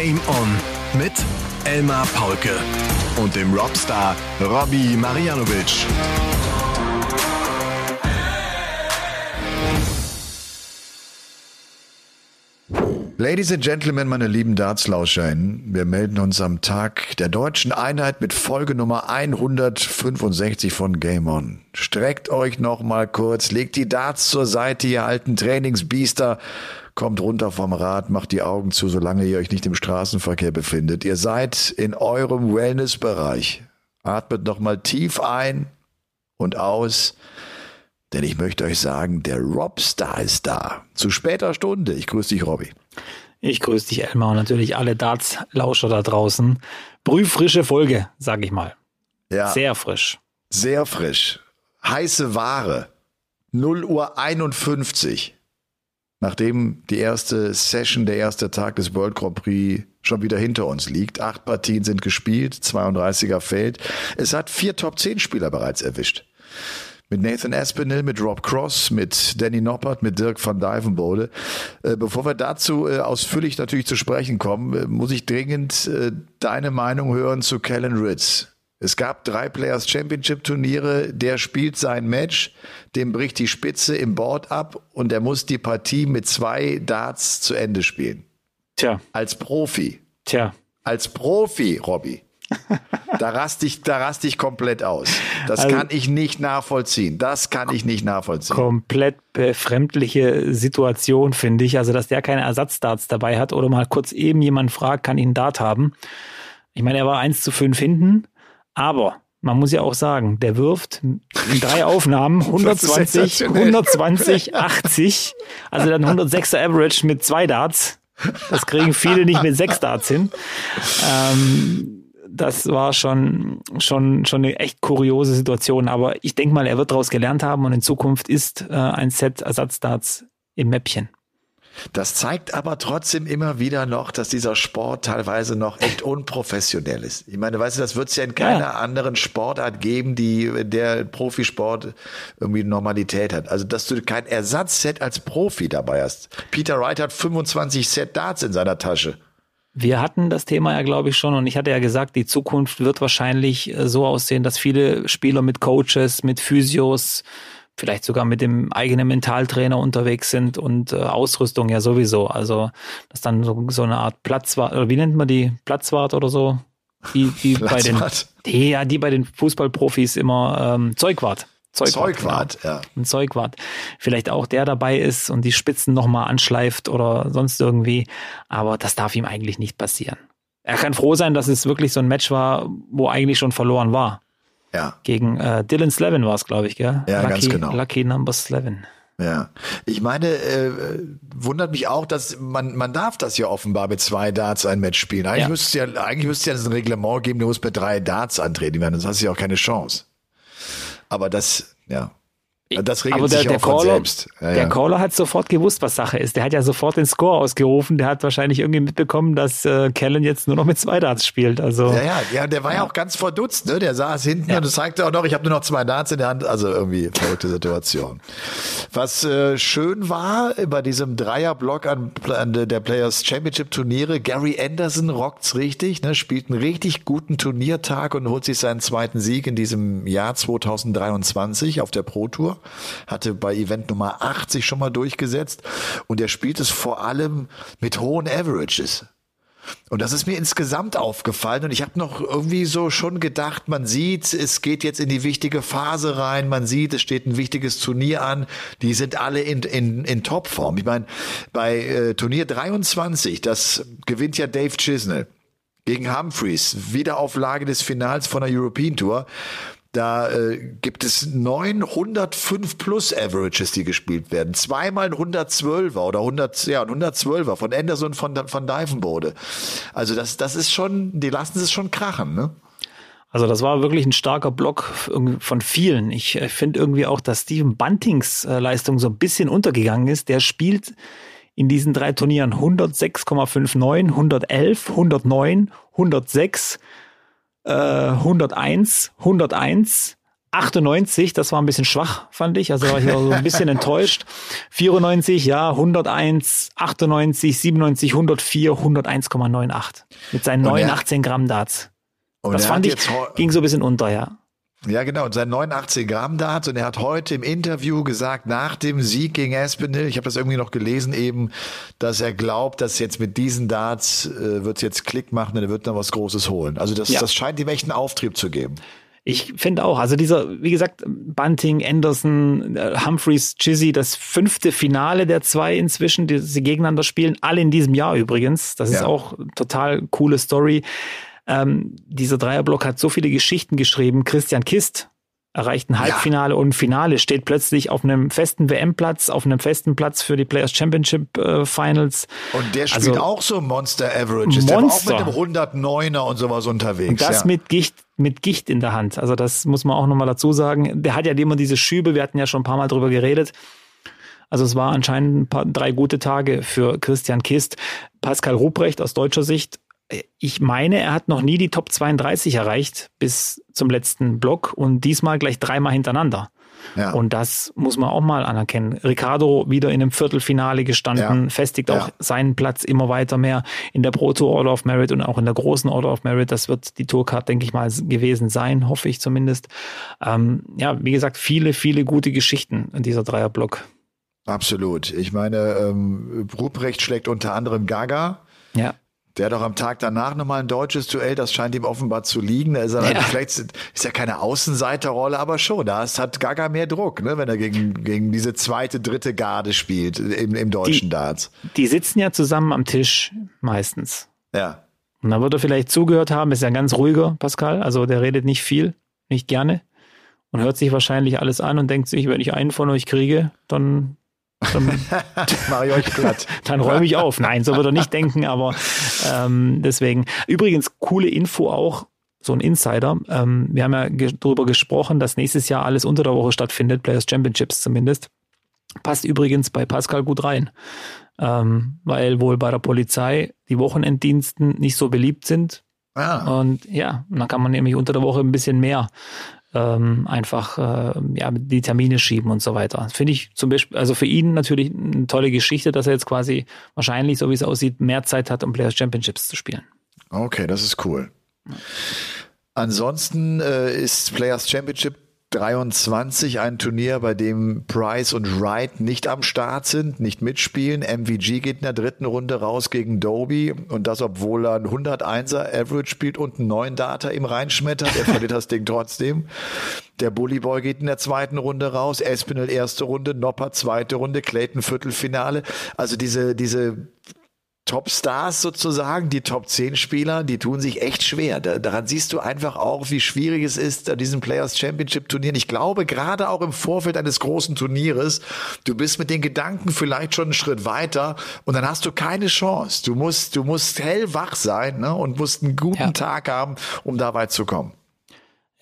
Game On mit Elmar Paulke und dem Robstar Robbie Marianovic. Ladies and Gentlemen, meine lieben DartslauscherInnen, wir melden uns am Tag der deutschen Einheit mit Folge Nummer 165 von Game On. Streckt euch noch mal kurz, legt die Darts zur Seite, ihr alten Trainingsbiester, kommt runter vom Rad, macht die Augen zu, solange ihr euch nicht im Straßenverkehr befindet. Ihr seid in eurem Wellnessbereich. Atmet noch mal tief ein und aus. Denn ich möchte euch sagen, der Robstar ist da. Zu später Stunde. Ich grüße dich, Robby. Ich grüße dich, Elmar, und natürlich alle Darts-Lauscher da draußen. Brühfrische Folge, sag ich mal. Ja. Sehr frisch. Sehr frisch. Heiße Ware. 0 Uhr 51. Nachdem die erste Session, der erste Tag des World Grand Prix schon wieder hinter uns liegt. Acht Partien sind gespielt, 32er Feld. Es hat vier Top 10 Spieler bereits erwischt mit Nathan Aspinall, mit Rob Cross, mit Danny Noppert, mit Dirk van Dijvenbode. Äh, bevor wir dazu äh, ausführlich natürlich zu sprechen kommen, äh, muss ich dringend deine Meinung hören zu Kellen Ritz. Es gab drei Players Championship Turniere, der spielt sein Match, dem bricht die Spitze im Board ab und er muss die Partie mit zwei Darts zu Ende spielen. Tja. Als Profi. Tja. Als Profi, Robby da raste ich, da raste ich komplett aus. Das also, kann ich nicht nachvollziehen. Das kann ich nicht nachvollziehen. Komplett befremdliche Situation, finde ich. Also, dass der keine Ersatzdarts dabei hat oder mal kurz eben jemand fragt, kann ich einen Dart haben? Ich meine, er war 1 zu 5 hinten, aber man muss ja auch sagen, der wirft in drei Aufnahmen 120, 120, 80, also dann 106er Average mit zwei Darts. Das kriegen viele nicht mit sechs Darts hin. Ähm, das war schon, schon, schon eine echt kuriose Situation. Aber ich denke mal, er wird daraus gelernt haben und in Zukunft ist äh, ein Set Ersatzdarts im Mäppchen. Das zeigt aber trotzdem immer wieder noch, dass dieser Sport teilweise noch echt unprofessionell ist. Ich meine, weißt du, das wird es ja in keiner ja. anderen Sportart geben, die der Profisport irgendwie Normalität hat. Also, dass du kein Ersatzset als Profi dabei hast. Peter Wright hat 25 Set Darts in seiner Tasche. Wir hatten das Thema ja, glaube ich, schon und ich hatte ja gesagt, die Zukunft wird wahrscheinlich äh, so aussehen, dass viele Spieler mit Coaches, mit Physios, vielleicht sogar mit dem eigenen Mentaltrainer unterwegs sind und äh, Ausrüstung ja sowieso. Also, dass dann so, so eine Art Platzwart, oder wie nennt man die? Platzwart oder so? Die, die bei den, die, ja, die bei den Fußballprofis immer ähm, Zeugwart. Zeugwart, Zeugwart genau. ja. Ein Zeugwart. Vielleicht auch der dabei ist und die Spitzen nochmal anschleift oder sonst irgendwie. Aber das darf ihm eigentlich nicht passieren. Er kann froh sein, dass es wirklich so ein Match war, wo eigentlich schon verloren war. Ja. Gegen äh, Dylan Slevin war es, glaube ich, gell? Ja, Lucky, ganz genau. Lucky Number Slevin. Ja, ich meine, äh, wundert mich auch, dass man man darf das ja offenbar mit zwei Darts ein Match spielen. Eigentlich ja. müsste ja eigentlich müsste ja ein Reglement geben, du musst mit drei Darts antreten sonst hast du ja auch keine Chance. Aber das, ja. Das regelt Aber der, sich der auch Caller, selbst. Ja, der ja. Caller hat sofort gewusst, was Sache ist. Der hat ja sofort den Score ausgerufen. Der hat wahrscheinlich irgendwie mitbekommen, dass äh, Kellen jetzt nur noch mit zwei Darts spielt. Also ja, ja, ja der war ja, auch ganz verdutzt. Ne? Der saß hinten und zeigte auch noch, ich habe nur noch zwei Darts in der Hand. Also irgendwie verrückte Situation. Was äh, schön war bei diesem Dreierblock an, an der Players Championship Turniere, Gary Anderson rockt's richtig, ne? spielt einen richtig guten Turniertag und holt sich seinen zweiten Sieg in diesem Jahr 2023 auf der Pro Tour hatte bei Event Nummer 80 schon mal durchgesetzt und er spielt es vor allem mit hohen Averages. Und das ist mir insgesamt aufgefallen und ich habe noch irgendwie so schon gedacht, man sieht, es geht jetzt in die wichtige Phase rein, man sieht, es steht ein wichtiges Turnier an, die sind alle in, in, in Topform. Ich meine, bei äh, Turnier 23, das gewinnt ja Dave Chisnell gegen Humphreys, Wiederauflage des Finals von der European Tour. Da äh, gibt es 905 plus Averages, die gespielt werden. Zweimal ein 112er oder 100, ja, ein 112er von Anderson von, von Divenbode. Also das, das ist schon, die lassen es schon krachen, ne? Also das war wirklich ein starker Block von vielen. Ich äh, finde irgendwie auch, dass Steven Buntings äh, Leistung so ein bisschen untergegangen ist. Der spielt in diesen drei Turnieren 106,59, 111, 109, 106 101, 101, 98, das war ein bisschen schwach, fand ich. Also war ich so ein bisschen enttäuscht. 94, ja, 101, 98, 97, 104, 101,98. Mit seinen neuen 18 Gramm Darts. das fand ich, ging so ein bisschen unter, ja. Ja, genau. Und sein 89 Gramm Darts. Und er hat heute im Interview gesagt, nach dem Sieg gegen Espinel, ich habe das irgendwie noch gelesen eben, dass er glaubt, dass jetzt mit diesen Darts äh, wird es jetzt Klick machen und er wird dann was Großes holen. Also das, ja. das scheint ihm echt einen Auftrieb zu geben. Ich finde auch, also dieser, wie gesagt, Bunting, Anderson, äh, Humphreys, Chizzy, das fünfte Finale der zwei inzwischen, die sie gegeneinander spielen, alle in diesem Jahr übrigens. Das ja. ist auch total coole Story. Ähm, dieser Dreierblock hat so viele Geschichten geschrieben. Christian Kist erreicht ein Halbfinale ja. und ein Finale, steht plötzlich auf einem festen WM-Platz, auf einem festen Platz für die Players Championship äh, Finals. Und der spielt also, auch so Monster Averages. Monster. Der auch mit dem 109er und sowas unterwegs. Und das ja. mit Gicht, mit Gicht in der Hand. Also das muss man auch nochmal dazu sagen. Der hat ja immer diese Schübe, wir hatten ja schon ein paar Mal drüber geredet. Also es war anscheinend ein paar, drei gute Tage für Christian Kist. Pascal Ruprecht aus deutscher Sicht ich meine, er hat noch nie die Top 32 erreicht bis zum letzten Block und diesmal gleich dreimal hintereinander. Ja. Und das muss man auch mal anerkennen. Ricardo wieder in einem Viertelfinale gestanden, ja. festigt auch ja. seinen Platz immer weiter mehr in der Pro Tour Order of Merit und auch in der großen Order of Merit. Das wird die Tourcard, denke ich mal, gewesen sein, hoffe ich zumindest. Ähm, ja, wie gesagt, viele, viele gute Geschichten in dieser Dreierblock. Absolut. Ich meine, ähm, Ruprecht schlägt unter anderem Gaga. Ja. Der hat auch am Tag danach nochmal ein deutsches Duell, das scheint ihm offenbar zu liegen. Da ist er ja. vielleicht ist ja keine Außenseiterrolle, aber schon. Da hat Gaga mehr Druck, ne, wenn er gegen, gegen diese zweite, dritte Garde spielt im, im deutschen die, Darts. Die sitzen ja zusammen am Tisch meistens. Ja. Und da wird er vielleicht zugehört haben, ist ja ganz ruhiger, Pascal. Also der redet nicht viel, nicht gerne. Und hört sich wahrscheinlich alles an und denkt sich, wenn ich einen von euch kriege, dann dann mache ich euch platt. Dann räume ich auf. Nein, so wird er nicht denken, aber ähm, deswegen. Übrigens, coole Info auch, so ein Insider. Ähm, wir haben ja ge darüber gesprochen, dass nächstes Jahr alles unter der Woche stattfindet, Players Championships zumindest. Passt übrigens bei Pascal gut rein, ähm, weil wohl bei der Polizei die Wochenenddiensten nicht so beliebt sind. Ah. Und ja, dann kann man nämlich unter der Woche ein bisschen mehr ähm, einfach äh, ja, die Termine schieben und so weiter. Finde ich zum Beispiel, also für ihn natürlich eine tolle Geschichte, dass er jetzt quasi wahrscheinlich, so wie es aussieht, mehr Zeit hat, um Players Championships zu spielen. Okay, das ist cool. Ansonsten äh, ist Players Championship 23 ein Turnier, bei dem Price und Wright nicht am Start sind, nicht mitspielen. MVG geht in der dritten Runde raus gegen Doby und das, obwohl er ein 101er Average spielt und einen neuen Data im reinschmettert. Er verliert das Ding trotzdem. Der Bully Boy geht in der zweiten Runde raus, Espinel erste Runde, Nopper zweite Runde, Clayton Viertelfinale. Also diese, diese Top-Stars sozusagen, die Top 10 Spieler, die tun sich echt schwer. Da, daran siehst du einfach auch, wie schwierig es ist, an diesen Players Championship Turnieren. Ich glaube, gerade auch im Vorfeld eines großen Turnieres, du bist mit den Gedanken vielleicht schon einen Schritt weiter und dann hast du keine Chance. Du musst, du musst hellwach sein ne, und musst einen guten ja. Tag haben, um da weit zu kommen.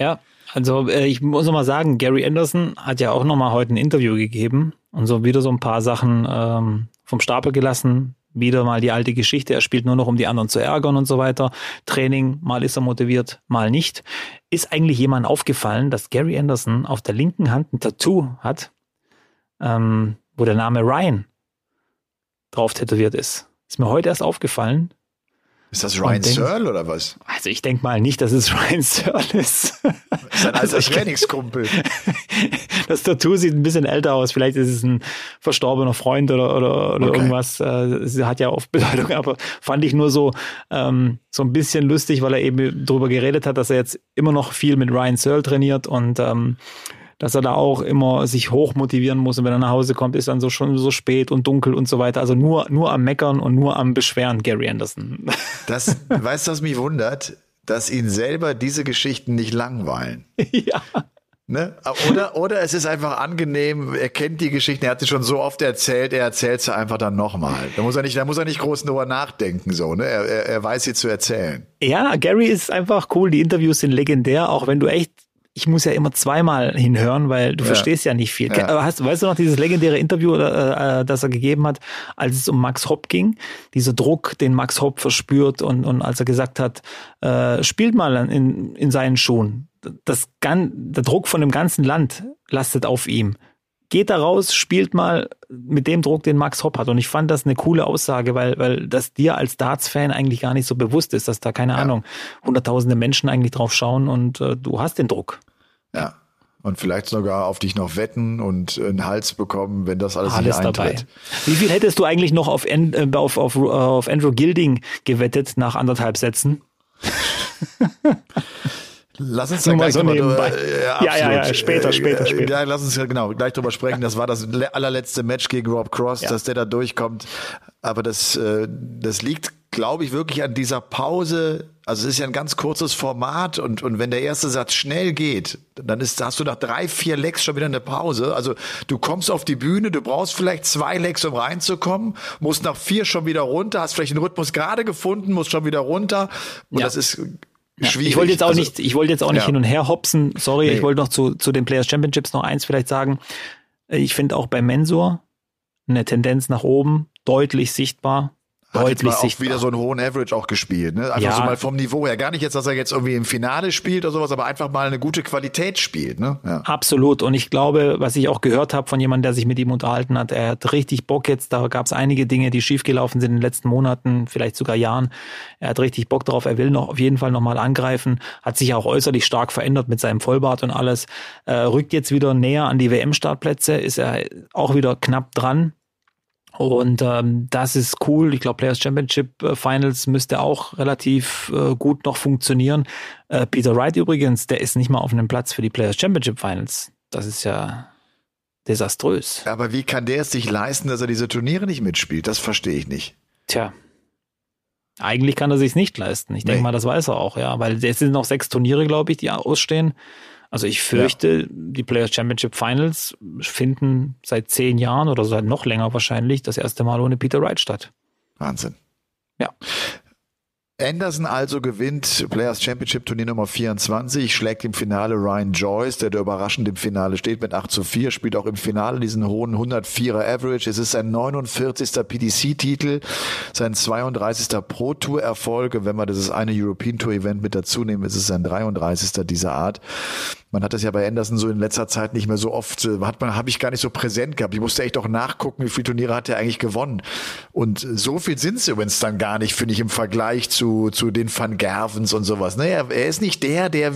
Ja, also äh, ich muss noch mal sagen, Gary Anderson hat ja auch noch mal heute ein Interview gegeben und so wieder so ein paar Sachen ähm, vom Stapel gelassen, wieder mal die alte Geschichte, er spielt nur noch, um die anderen zu ärgern und so weiter. Training, mal ist er motiviert, mal nicht. Ist eigentlich jemand aufgefallen, dass Gary Anderson auf der linken Hand ein Tattoo hat, ähm, wo der Name Ryan drauf tätowiert ist. Ist mir heute erst aufgefallen. Ist das Ryan denk, Searle oder was? Also ich denke mal nicht, dass es Ryan Searle ist. Sein alter also Trainingskumpel. das Tattoo sieht ein bisschen älter aus. Vielleicht ist es ein verstorbener Freund oder, oder, oder okay. irgendwas. Äh, sie hat ja oft Bedeutung, aber fand ich nur so, ähm, so ein bisschen lustig, weil er eben darüber geredet hat, dass er jetzt immer noch viel mit Ryan Searle trainiert und ähm, dass er da auch immer sich hoch motivieren muss und wenn er nach Hause kommt, ist dann so schon so spät und dunkel und so weiter. Also nur, nur am Meckern und nur am Beschweren, Gary Anderson. Das, weißt du, was mich wundert? Dass ihn selber diese Geschichten nicht langweilen. Ja. Ne? Oder, oder es ist einfach angenehm, er kennt die Geschichten, er hat sie schon so oft erzählt, er erzählt sie einfach dann nochmal. Da muss er nicht, da muss er nicht groß drüber nachdenken, so, ne? Er, er, er weiß sie zu erzählen. Ja, Gary ist einfach cool, die Interviews sind legendär, auch wenn du echt ich muss ja immer zweimal hinhören, weil du ja. verstehst ja nicht viel. Ja. Hast, weißt du noch dieses legendäre Interview, äh, das er gegeben hat, als es um Max Hopp ging? Dieser Druck, den Max Hopp verspürt und, und als er gesagt hat, äh, spielt mal in, in seinen Schuhen. Das, der Druck von dem ganzen Land lastet auf ihm geht da raus, spielt mal mit dem Druck, den Max Hopp hat. Und ich fand das eine coole Aussage, weil, weil das dir als Darts-Fan eigentlich gar nicht so bewusst ist, dass da, keine ja. Ahnung, hunderttausende Menschen eigentlich drauf schauen und äh, du hast den Druck. Ja. Und vielleicht sogar auf dich noch wetten und einen Hals bekommen, wenn das alles, alles nicht eintritt. Dabei. Wie viel hättest du eigentlich noch auf, äh, auf, auf, auf Andrew Gilding gewettet nach anderthalb Sätzen? Lass uns da gleich so nebenbei. Äh, ja, ja, ja, später, später, äh, später. Ja, lass uns genau gleich drüber sprechen. Das war das allerletzte Match gegen Rob Cross, ja. dass der da durchkommt. Aber das, äh, das liegt, glaube ich, wirklich an dieser Pause. Also es ist ja ein ganz kurzes Format und, und wenn der erste Satz schnell geht, dann ist, hast du nach drei, vier Lecks schon wieder eine Pause. Also du kommst auf die Bühne, du brauchst vielleicht zwei Lecks, um reinzukommen, musst nach vier schon wieder runter, hast vielleicht den Rhythmus gerade gefunden, musst schon wieder runter. Und ja. das ist ja. Ich wollte jetzt auch also, nicht, ich wollte jetzt auch nicht ja. hin und her hopsen. Sorry, nee. ich wollte noch zu, zu den Players Championships noch eins vielleicht sagen. Ich finde auch bei Mensur eine Tendenz nach oben deutlich sichtbar deutlich hat auch wieder so einen hohen Average auch gespielt. Ne? Einfach ja. so mal vom Niveau her. Gar nicht jetzt, dass er jetzt irgendwie im Finale spielt oder sowas, aber einfach mal eine gute Qualität spielt. Ne? Ja. Absolut. Und ich glaube, was ich auch gehört habe von jemandem, der sich mit ihm unterhalten hat, er hat richtig Bock jetzt. Da gab es einige Dinge, die schiefgelaufen sind in den letzten Monaten, vielleicht sogar Jahren. Er hat richtig Bock drauf. Er will noch auf jeden Fall nochmal angreifen. Hat sich auch äußerlich stark verändert mit seinem Vollbart und alles. Äh, rückt jetzt wieder näher an die WM-Startplätze. Ist er auch wieder knapp dran. Und ähm, das ist cool. Ich glaube, Players Championship äh, Finals müsste auch relativ äh, gut noch funktionieren. Äh, Peter Wright übrigens, der ist nicht mal auf einem Platz für die Players Championship Finals. Das ist ja desaströs. Aber wie kann der es sich leisten, dass er diese Turniere nicht mitspielt? Das verstehe ich nicht. Tja. Eigentlich kann er sich nicht leisten. Ich denke nee. mal, das weiß er auch, ja. Weil es sind noch sechs Turniere, glaube ich, die ausstehen. Also ich fürchte, ja. die Players Championship Finals finden seit zehn Jahren oder seit noch länger wahrscheinlich das erste Mal ohne Peter Wright statt. Wahnsinn. Ja. Anderson also gewinnt Players Championship Turnier Nummer 24, schlägt im Finale Ryan Joyce, der da überraschend im Finale steht mit 8 zu 4, spielt auch im Finale diesen hohen 104er Average. Es ist sein 49. PDC-Titel, sein 32. Pro Tour Erfolg. wenn wir dieses eine European Tour Event mit dazu nehmen, ist es sein 33. dieser Art. Man hat das ja bei Anderson so in letzter Zeit nicht mehr so oft, äh, hat man, habe ich gar nicht so präsent gehabt. Ich musste echt auch nachgucken, wie viele Turniere hat er eigentlich gewonnen. Und so viel sind es übrigens dann gar nicht, finde ich, im Vergleich zu, zu den Van Gervens und sowas. Ne, er, er ist nicht der, der,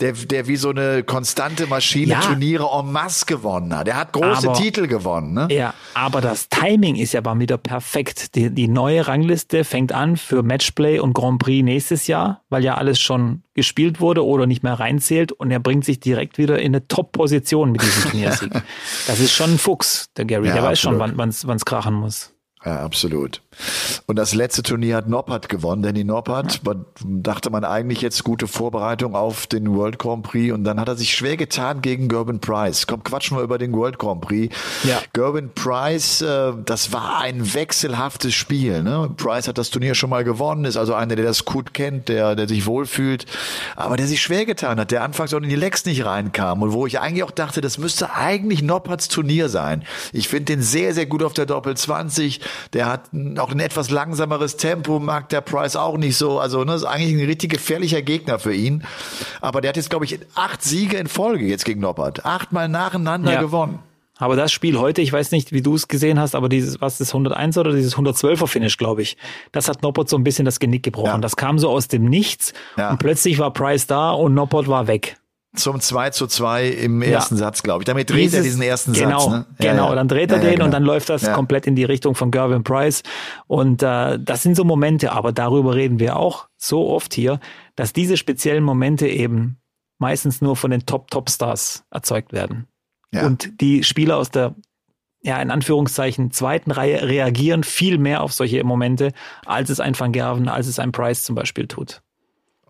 der, der wie so eine konstante Maschine ja. Turniere en masse gewonnen hat. Er hat große aber, Titel gewonnen. Ne? Ja, aber das Timing ist ja mal wieder perfekt. Die, die neue Rangliste fängt an für Matchplay und Grand Prix nächstes Jahr, weil ja alles schon gespielt wurde oder nicht mehr reinzählt und er bringt sich direkt wieder in eine Top-Position mit diesem Turniersieg. das ist schon ein Fuchs, der Gary. Ja, der weiß absolut. schon, wann es krachen muss. Ja, absolut. Und das letzte Turnier hat Noppert gewonnen. Danny Noppert, ja. dachte man eigentlich jetzt gute Vorbereitung auf den World Grand Prix und dann hat er sich schwer getan gegen Gerben Price. Komm, quatschen wir über den World Grand Prix. Ja. Gerben Price, äh, das war ein wechselhaftes Spiel. Ne? Price hat das Turnier schon mal gewonnen, ist also einer, der das gut kennt, der, der sich wohlfühlt, aber der sich schwer getan hat, der anfangs auch in die Lecks nicht reinkam und wo ich eigentlich auch dachte, das müsste eigentlich Nopperts Turnier sein. Ich finde den sehr, sehr gut auf der Doppel 20 der hat auch ein etwas langsameres Tempo, mag der Price auch nicht so. Also, ne, ist eigentlich ein richtig gefährlicher Gegner für ihn. Aber der hat jetzt, glaube ich, acht Siege in Folge jetzt gegen Noppert. Achtmal nacheinander ja. gewonnen. Aber das Spiel heute, ich weiß nicht, wie du es gesehen hast, aber dieses, was das 101 oder dieses 112er Finish, glaube ich, das hat Noppert so ein bisschen das Genick gebrochen. Ja. Das kam so aus dem Nichts ja. und plötzlich war Price da und Noppert war weg zum 2 zu 2 im ersten ja. Satz, glaube ich. Damit dreht Dieses, er diesen ersten genau, Satz. Ne? Ja, genau, dann dreht er den genau. und dann läuft das komplett in die Richtung von Gervin Price. Und äh, das sind so Momente, aber darüber reden wir auch so oft hier, dass diese speziellen Momente eben meistens nur von den Top-Top-Stars erzeugt werden. Und die Spieler aus der ja, in Anführungszeichen zweiten Reihe reagieren viel mehr auf solche Momente, als es ein Van Gerven, als es ein Price zum Beispiel tut.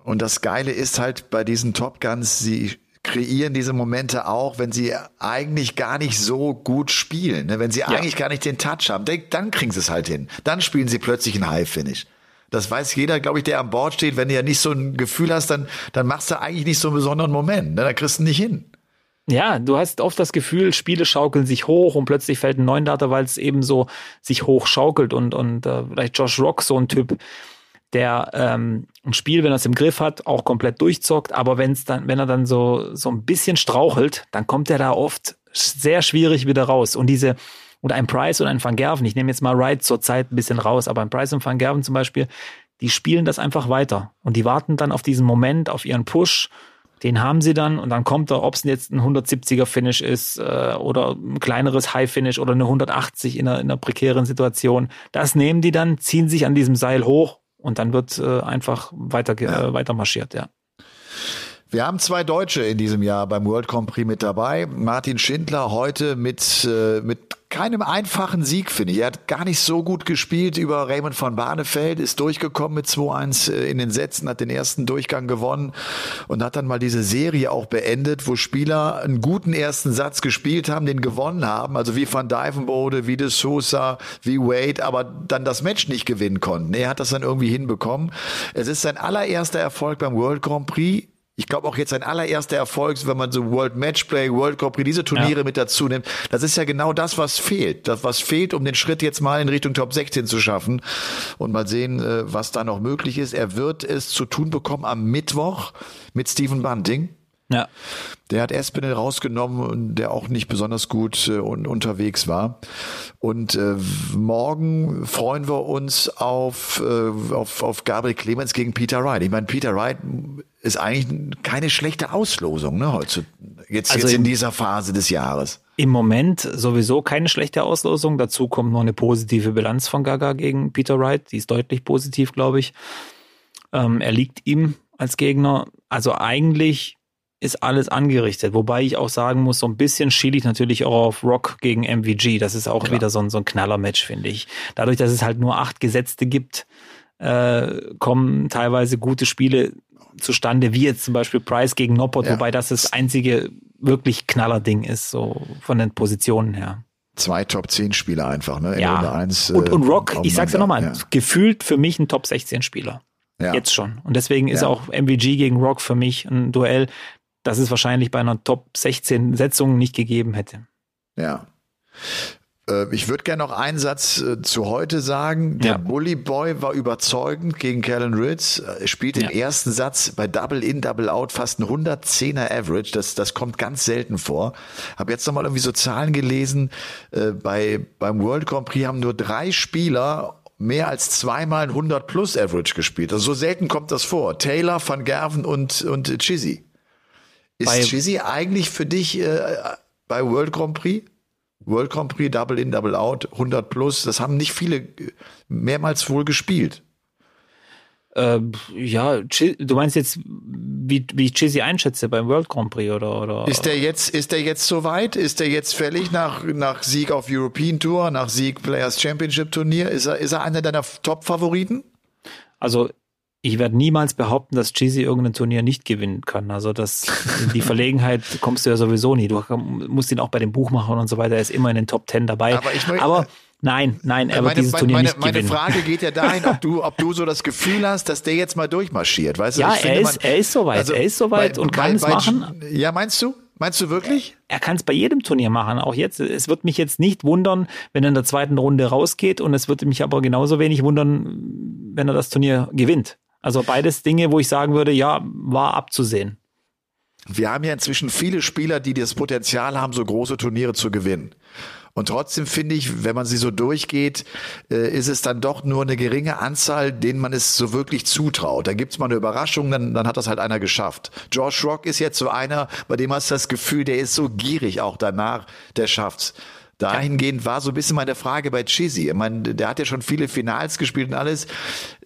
Und das Geile ist halt bei diesen Top Guns, sie kreieren diese Momente auch, wenn sie eigentlich gar nicht so gut spielen. Ne? Wenn sie ja. eigentlich gar nicht den Touch haben, dann kriegen sie es halt hin. Dann spielen sie plötzlich ein High-Finish. Das weiß jeder, glaube ich, der an Bord steht. Wenn du ja nicht so ein Gefühl hast, dann, dann machst du eigentlich nicht so einen besonderen Moment. Ne? Da kriegst du nicht hin. Ja, du hast oft das Gefühl, Spiele schaukeln sich hoch und plötzlich fällt ein neuen Data, weil es eben so sich hoch schaukelt und, und äh, vielleicht Josh Rock so ein Typ, der ähm, ein Spiel, wenn er es im Griff hat, auch komplett durchzockt, aber wenn es dann, wenn er dann so, so ein bisschen strauchelt, dann kommt er da oft sehr schwierig wieder raus. Und diese, oder ein Price oder ein Van Gerven, ich nehme jetzt mal Wright zur Zeit ein bisschen raus, aber ein Price und Van Gerven zum Beispiel, die spielen das einfach weiter und die warten dann auf diesen Moment, auf ihren Push. Den haben sie dann und dann kommt er, ob es jetzt ein 170er Finish ist äh, oder ein kleineres High Finish oder eine 180 in einer, in einer prekären Situation. Das nehmen die dann, ziehen sich an diesem Seil hoch und dann wird äh, einfach weiter, äh, weiter marschiert, ja. Wir haben zwei Deutsche in diesem Jahr beim World Grand Prix mit dabei. Martin Schindler heute mit, äh, mit keinem einfachen Sieg, finde ich. Er hat gar nicht so gut gespielt über Raymond von Barnefeld, ist durchgekommen mit 2-1 äh, in den Sätzen, hat den ersten Durchgang gewonnen und hat dann mal diese Serie auch beendet, wo Spieler einen guten ersten Satz gespielt haben, den gewonnen haben, also wie Van Dijvenbode, wie De Sousa, wie Wade, aber dann das Match nicht gewinnen konnten. Er hat das dann irgendwie hinbekommen. Es ist sein allererster Erfolg beim World Grand Prix ich glaube auch jetzt sein allererster Erfolg, wenn man so World Matchplay, World Cup, diese Turniere ja. mit dazu nimmt. Das ist ja genau das, was fehlt. Das, was fehlt, um den Schritt jetzt mal in Richtung Top 16 zu schaffen. Und mal sehen, äh, was da noch möglich ist. Er wird es zu tun bekommen am Mittwoch mit Stephen Bunting. Ja. Der hat Espinel rausgenommen und der auch nicht besonders gut äh, unterwegs war. Und äh, morgen freuen wir uns auf, äh, auf, auf Gabriel Clemens gegen Peter Wright. Ich meine, Peter Wright ist eigentlich keine schlechte Auslosung, ne, heute, jetzt, also jetzt in dieser Phase des Jahres. Im Moment sowieso keine schlechte Auslosung. Dazu kommt noch eine positive Bilanz von Gaga gegen Peter Wright. Die ist deutlich positiv, glaube ich. Ähm, er liegt ihm als Gegner. Also eigentlich ist alles angerichtet. Wobei ich auch sagen muss, so ein bisschen schiele ich natürlich auch auf Rock gegen MVG. Das ist auch Klar. wieder so ein, so ein Knaller-Match, finde ich. Dadurch, dass es halt nur acht Gesetzte gibt, äh, kommen teilweise gute Spiele zustande, wie jetzt zum Beispiel Price gegen Noppert, ja. wobei das das einzige wirklich Knaller-Ding ist, so von den Positionen her. Zwei Top 10 Spieler einfach, ne? ja. Eins, und, und Rock, ich sag's ja nochmal, ja. gefühlt für mich ein Top 16 Spieler. Ja. Jetzt schon. Und deswegen ist ja. auch MVG gegen Rock für mich ein Duell, das es wahrscheinlich bei einer Top 16 Setzung nicht gegeben hätte. Ja. Äh, ich würde gerne noch einen Satz äh, zu heute sagen. Der ja. Bully Boy war überzeugend gegen Kellen Ritz. Er spielt ja. im ersten Satz bei Double In, Double Out fast ein 110er Average. Das, das kommt ganz selten vor. Habe jetzt nochmal irgendwie so Zahlen gelesen. Äh, bei, beim World Grand Prix haben nur drei Spieler mehr als zweimal ein 100 plus Average gespielt. Also so selten kommt das vor. Taylor, Van Gerven und, und Chizzy. Ist Chizzy eigentlich für dich äh, bei World Grand Prix? World Grand Prix, Double In, Double Out, 100 plus, das haben nicht viele mehrmals wohl gespielt. Äh, ja, du meinst jetzt, wie, wie ich Chizzy einschätze beim World Grand Prix oder, oder? Ist der jetzt, ist der jetzt soweit? Ist der jetzt fällig nach, nach Sieg auf European Tour, nach Sieg Players Championship Turnier? Ist er, ist er einer deiner Top-Favoriten? Also, ich werde niemals behaupten, dass Cheesy irgendein Turnier nicht gewinnen kann. Also das, die Verlegenheit kommst du ja sowieso nie. Du musst ihn auch bei den Buchmachern und so weiter, er ist immer in den Top Ten dabei. Aber, ich möchte, Aber nein, nein, er meine, wird dieses Turnier meine, nicht meine gewinnen. Meine Frage geht ja dahin, ob du, ob du so das Gefühl hast, dass der jetzt mal durchmarschiert. Weißt du, ja, er, ist, man, er ist soweit, also er ist soweit und kann es machen. Ja, meinst du? Meinst du wirklich? Er kann es bei jedem Turnier machen, auch jetzt. Es wird mich jetzt nicht wundern, wenn er in der zweiten Runde rausgeht und es würde mich aber genauso wenig wundern, wenn er das Turnier gewinnt. Also beides Dinge, wo ich sagen würde, ja, war abzusehen. Wir haben ja inzwischen viele Spieler, die das Potenzial haben, so große Turniere zu gewinnen. Und trotzdem finde ich, wenn man sie so durchgeht, äh, ist es dann doch nur eine geringe Anzahl, denen man es so wirklich zutraut. Da gibt es mal eine Überraschung, dann, dann hat das halt einer geschafft. Josh Rock ist jetzt so einer, bei dem hast du das Gefühl, der ist so gierig auch danach, der schafft's. Dahingehend war so ein bisschen meine Frage bei Chizzy. Ich meine, der hat ja schon viele Finals gespielt und alles.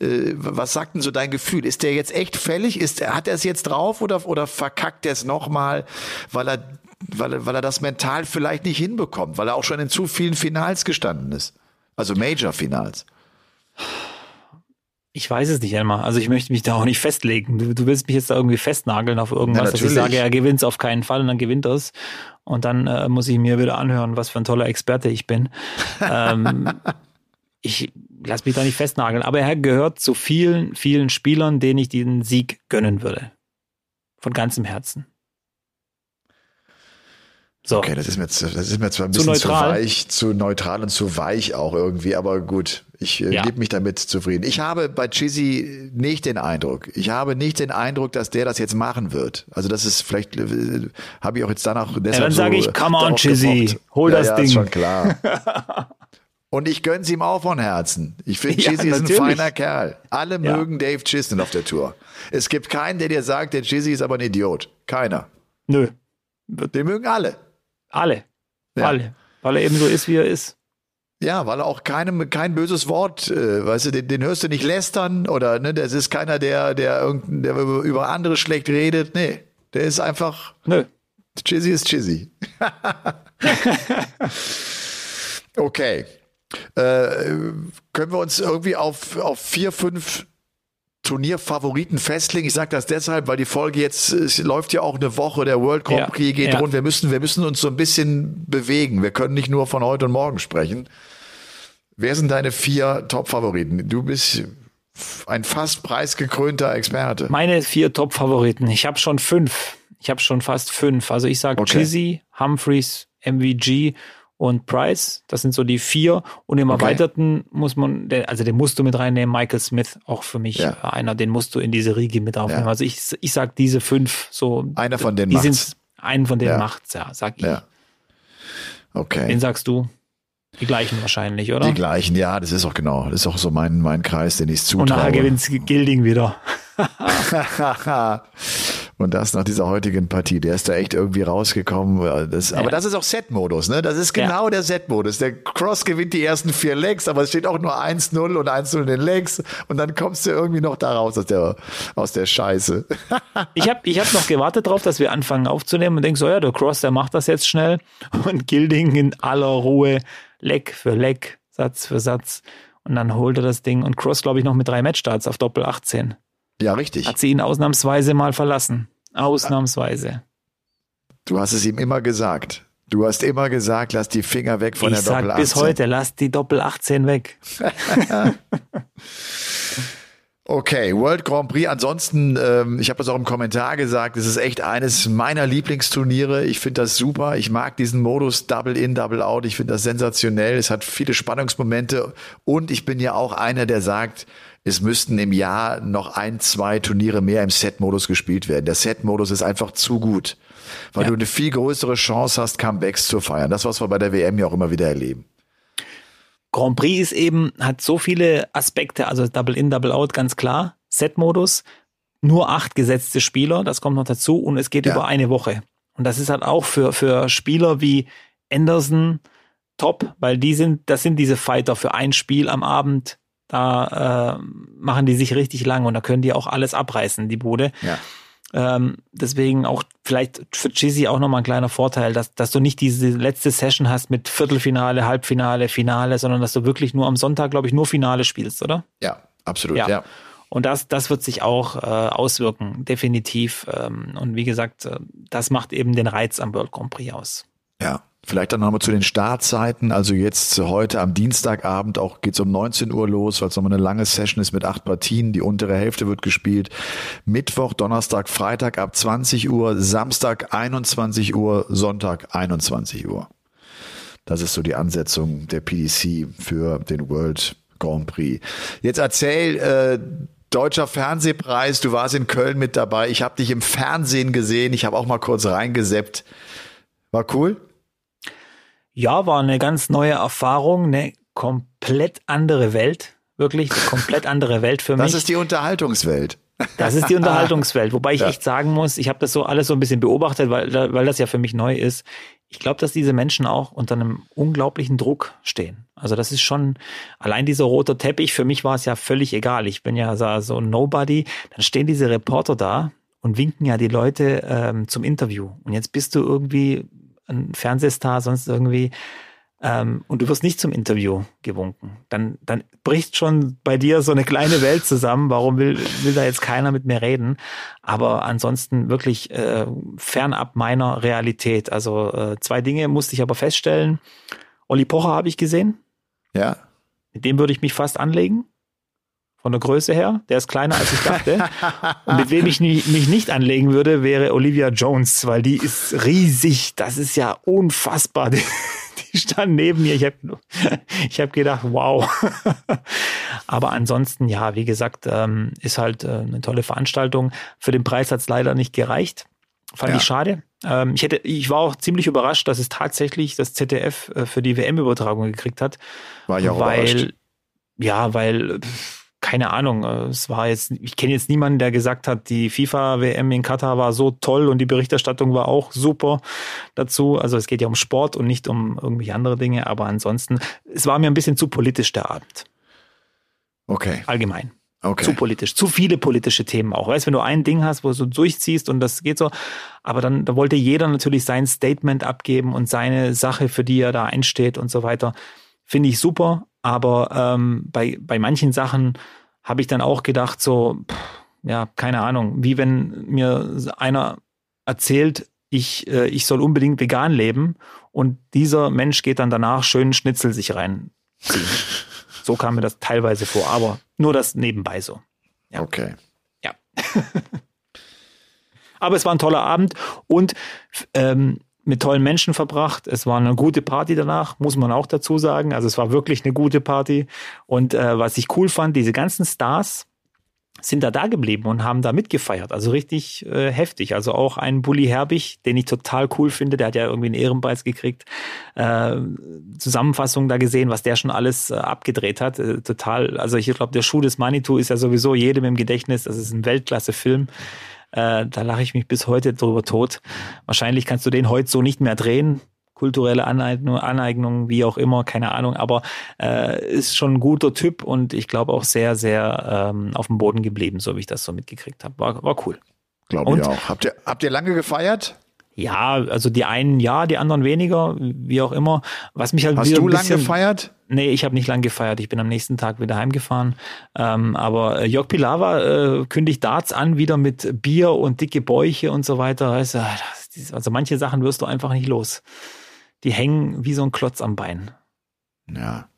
Äh, was sagt denn so dein Gefühl? Ist der jetzt echt fällig? Ist, hat er es jetzt drauf oder, oder verkackt er es nochmal, weil er, weil, er, weil er das mental vielleicht nicht hinbekommt, weil er auch schon in zu vielen Finals gestanden ist? Also Major-Finals. Ich weiß es nicht einmal. Also ich möchte mich da auch nicht festlegen. Du, du willst mich jetzt da irgendwie festnageln auf irgendwas, ja, dass ich sage, er gewinnt es auf keinen Fall und dann gewinnt er es. Und dann äh, muss ich mir wieder anhören, was für ein toller Experte ich bin. ähm, ich lass mich da nicht festnageln, aber er gehört zu vielen, vielen Spielern, denen ich diesen Sieg gönnen würde. Von ganzem Herzen. So. Okay, das ist mir, das ist mir zwar ein bisschen zu, zu, weich, zu neutral und zu weich auch irgendwie, aber gut, ich äh, ja. gebe mich damit zufrieden. Ich habe bei Chizzy nicht den Eindruck, ich habe nicht den Eindruck, dass der das jetzt machen wird. Also das ist vielleicht, äh, habe ich auch jetzt danach deshalb ja, Dann sage so ich, come on Chizzy, hol ja, das ja, Ding. Ist schon klar. Und ich gönn's ihm auch von Herzen. Ich finde, ja, Chizzy ist ein feiner Kerl. Alle ja. mögen Dave Chisholm auf der Tour. Es gibt keinen, der dir sagt, der Chizzy ist aber ein Idiot. Keiner. Nö. Den mögen alle. Alle. Ja. Alle. Weil er eben so ist, wie er ist. Ja, weil er auch keinem, kein böses Wort, äh, weißt du, den, den hörst du nicht lästern oder, ne, das ist keiner, der, der, irgendein, der über andere schlecht redet. Nee, der ist einfach. Nö. Chizzy ist Chizzy. okay. Äh, können wir uns irgendwie auf, auf vier, fünf Turnierfavoriten festlegen. Ich sage das deshalb, weil die Folge jetzt es läuft ja auch eine Woche, der World Grand Prix ja, geht ja. rund. Wir müssen, wir müssen uns so ein bisschen bewegen. Wir können nicht nur von heute und morgen sprechen. Wer sind deine vier Top-Favoriten? Du bist ein fast preisgekrönter Experte. Meine vier Top-Favoriten. Ich habe schon fünf. Ich habe schon fast fünf. Also ich sage okay. Chizzy, Humphreys, MVG und Price. Das sind so die vier. Und im okay. Erweiterten muss man, also den musst du mit reinnehmen. Michael Smith auch für mich ja. einer, den musst du in diese Riege mit aufnehmen. Ja. Also ich, ich sag diese fünf so. Einer von denen macht's. Einen von denen ja. macht's, ja, sag ich. Ja. Okay. Den sagst du? Die gleichen wahrscheinlich, oder? Die gleichen, ja, das ist auch genau. Das ist auch so mein, mein Kreis, den ich zutraue. Und nachher gewinnt Gilding wieder. Und das nach dieser heutigen Partie. Der ist da echt irgendwie rausgekommen. Das, ja. Aber das ist auch Set-Modus, ne? Das ist genau ja. der Set-Modus. Der Cross gewinnt die ersten vier Legs, aber es steht auch nur 1-0 und 1-0 in den Legs. Und dann kommst du irgendwie noch da raus aus der, aus der Scheiße. ich habe ich hab noch gewartet drauf, dass wir anfangen aufzunehmen und denk so, ja, der Cross, der macht das jetzt schnell. Und Gilding in aller Ruhe, Leg für Leg, Satz für Satz. Und dann holt er das Ding und Cross, glaube ich, noch mit drei Matchstarts auf Doppel 18. Ja, richtig. Hat sie ihn ausnahmsweise mal verlassen. Ausnahmsweise. Du hast es ihm immer gesagt. Du hast immer gesagt, lass die Finger weg von ich der Doppel 18. bis heute, lass die Doppel 18 weg. okay, World Grand Prix. Ansonsten, ähm, ich habe das auch im Kommentar gesagt, es ist echt eines meiner Lieblingsturniere. Ich finde das super. Ich mag diesen Modus Double In, Double Out. Ich finde das sensationell. Es hat viele Spannungsmomente und ich bin ja auch einer, der sagt, es müssten im Jahr noch ein, zwei Turniere mehr im Set-Modus gespielt werden. Der Set-Modus ist einfach zu gut, weil ja. du eine viel größere Chance hast, Comebacks zu feiern. Das, was wir bei der WM ja auch immer wieder erleben. Grand Prix ist eben, hat so viele Aspekte, also Double In, Double Out, ganz klar. Set-Modus, nur acht gesetzte Spieler, das kommt noch dazu und es geht ja. über eine Woche. Und das ist halt auch für, für Spieler wie Anderson top, weil die sind, das sind diese Fighter für ein Spiel am Abend da äh, machen die sich richtig lang und da können die auch alles abreißen, die Bude. Ja. Ähm, deswegen auch vielleicht für Chizzy auch nochmal ein kleiner Vorteil, dass, dass du nicht diese letzte Session hast mit Viertelfinale, Halbfinale, Finale, sondern dass du wirklich nur am Sonntag, glaube ich, nur Finale spielst, oder? Ja, absolut, ja. ja. Und das, das wird sich auch äh, auswirken, definitiv. Ähm, und wie gesagt, äh, das macht eben den Reiz am World Grand Prix aus. Ja, Vielleicht dann nochmal zu den Startzeiten. Also jetzt heute am Dienstagabend auch geht's um 19 Uhr los, weil es nochmal eine lange Session ist mit acht Partien. Die untere Hälfte wird gespielt. Mittwoch, Donnerstag, Freitag ab 20 Uhr, Samstag 21 Uhr, Sonntag 21 Uhr. Das ist so die Ansetzung der PDC für den World Grand Prix. Jetzt erzähl, äh, Deutscher Fernsehpreis, du warst in Köln mit dabei. Ich habe dich im Fernsehen gesehen. Ich habe auch mal kurz reingeseppt. War cool? Ja, war eine ganz neue Erfahrung, eine komplett andere Welt. Wirklich eine komplett andere Welt für mich. Das ist die Unterhaltungswelt. Das ist die Unterhaltungswelt. Wobei ich ja. echt sagen muss, ich habe das so alles so ein bisschen beobachtet, weil, weil das ja für mich neu ist. Ich glaube, dass diese Menschen auch unter einem unglaublichen Druck stehen. Also das ist schon, allein dieser rote Teppich, für mich war es ja völlig egal. Ich bin ja so, ein Nobody. Dann stehen diese Reporter da und winken ja die Leute ähm, zum Interview. Und jetzt bist du irgendwie ein Fernsehstar, sonst irgendwie, ähm, und du wirst nicht zum Interview gewunken, dann, dann bricht schon bei dir so eine kleine Welt zusammen. Warum will, will da jetzt keiner mit mir reden? Aber ansonsten wirklich äh, fernab meiner Realität. Also äh, zwei Dinge musste ich aber feststellen. Olli Pocher habe ich gesehen. Ja. Mit dem würde ich mich fast anlegen. Von der Größe her. Der ist kleiner, als ich dachte. Und mit wem ich mich nicht anlegen würde, wäre Olivia Jones, weil die ist riesig. Das ist ja unfassbar. Die, die stand neben mir. Ich habe ich hab gedacht, wow. Aber ansonsten, ja, wie gesagt, ähm, ist halt äh, eine tolle Veranstaltung. Für den Preis hat es leider nicht gereicht. Fand ja. ich schade. Ähm, ich, hätte, ich war auch ziemlich überrascht, dass es tatsächlich das ZDF äh, für die WM-Übertragung gekriegt hat. War ja auch weil, überrascht. Ja, weil, keine Ahnung, äh, es war jetzt, ich kenne jetzt niemanden, der gesagt hat, die FIFA-WM in Katar war so toll und die Berichterstattung war auch super dazu. Also es geht ja um Sport und nicht um irgendwelche andere Dinge, aber ansonsten, es war mir ein bisschen zu politisch der Abend. Okay. Allgemein. Okay. Zu politisch, zu viele politische Themen auch. Weißt, wenn du ein Ding hast, wo du durchziehst und das geht so, aber dann da wollte jeder natürlich sein Statement abgeben und seine Sache, für die er da einsteht und so weiter. Finde ich super, aber ähm, bei, bei manchen Sachen habe ich dann auch gedacht, so, pff, ja, keine Ahnung, wie wenn mir einer erzählt, ich, äh, ich soll unbedingt vegan leben und dieser Mensch geht dann danach schön Schnitzel sich reinziehen. So kam mir das teilweise vor, aber nur das nebenbei so. Ja. Okay. Ja. aber es war ein toller Abend und ähm, mit tollen Menschen verbracht. Es war eine gute Party danach, muss man auch dazu sagen. Also es war wirklich eine gute Party. Und äh, was ich cool fand, diese ganzen Stars, sind da da geblieben und haben da mitgefeiert. Also richtig äh, heftig. Also auch ein Bully Herbig, den ich total cool finde, der hat ja irgendwie einen Ehrenpreis gekriegt. Äh, Zusammenfassung da gesehen, was der schon alles äh, abgedreht hat. Äh, total, also ich glaube, der Schuh des Manitou ist ja sowieso jedem im Gedächtnis. Das ist ein Weltklasse-Film. Äh, da lache ich mich bis heute drüber tot. Wahrscheinlich kannst du den heute so nicht mehr drehen kulturelle Aneignung, Aneignung, wie auch immer, keine Ahnung, aber äh, ist schon ein guter Typ und ich glaube auch sehr, sehr ähm, auf dem Boden geblieben, so wie ich das so mitgekriegt habe. War, war cool. Glaube ich auch. Habt ihr, habt ihr lange gefeiert? Ja, also die einen ja, die anderen weniger, wie auch immer. Was mich halt Hast du lang gefeiert? Nee, ich habe nicht lang gefeiert. Ich bin am nächsten Tag wieder heimgefahren. Ähm, aber äh, Jörg Pilawa äh, kündigt Darts an, wieder mit Bier und dicke Bäuche und so weiter. Also, also manche Sachen wirst du einfach nicht los die hängen wie so ein Klotz am Bein. Ja.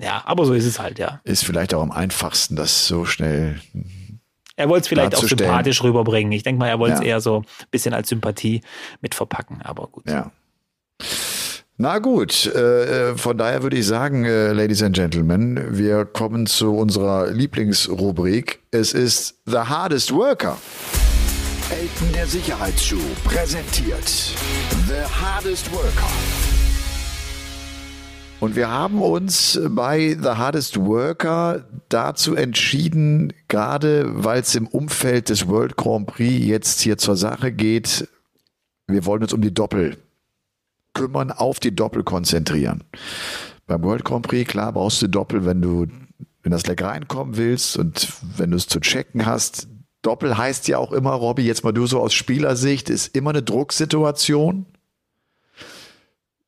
Ja, aber so ist es halt, ja. Ist vielleicht auch am einfachsten, das so schnell. Er wollte es vielleicht auch sympathisch rüberbringen. Ich denke mal, er wollte es ja. eher so ein bisschen als Sympathie mit verpacken, aber gut. Ja. Na gut, äh, äh, von daher würde ich sagen, äh, Ladies and Gentlemen, wir kommen zu unserer Lieblingsrubrik. Es ist The Hardest Worker. Elton der Sicherheitsschuh präsentiert The Hardest Worker. Und wir haben uns bei The Hardest Worker dazu entschieden, gerade weil es im Umfeld des World Grand Prix jetzt hier zur Sache geht, wir wollen uns um die Doppel kümmern, auf die Doppel konzentrieren. Beim World Grand Prix, klar, brauchst du Doppel, wenn du in das Leck reinkommen willst und wenn du es zu checken hast. Doppel heißt ja auch immer, Robby, jetzt mal du so aus Spielersicht, ist immer eine Drucksituation.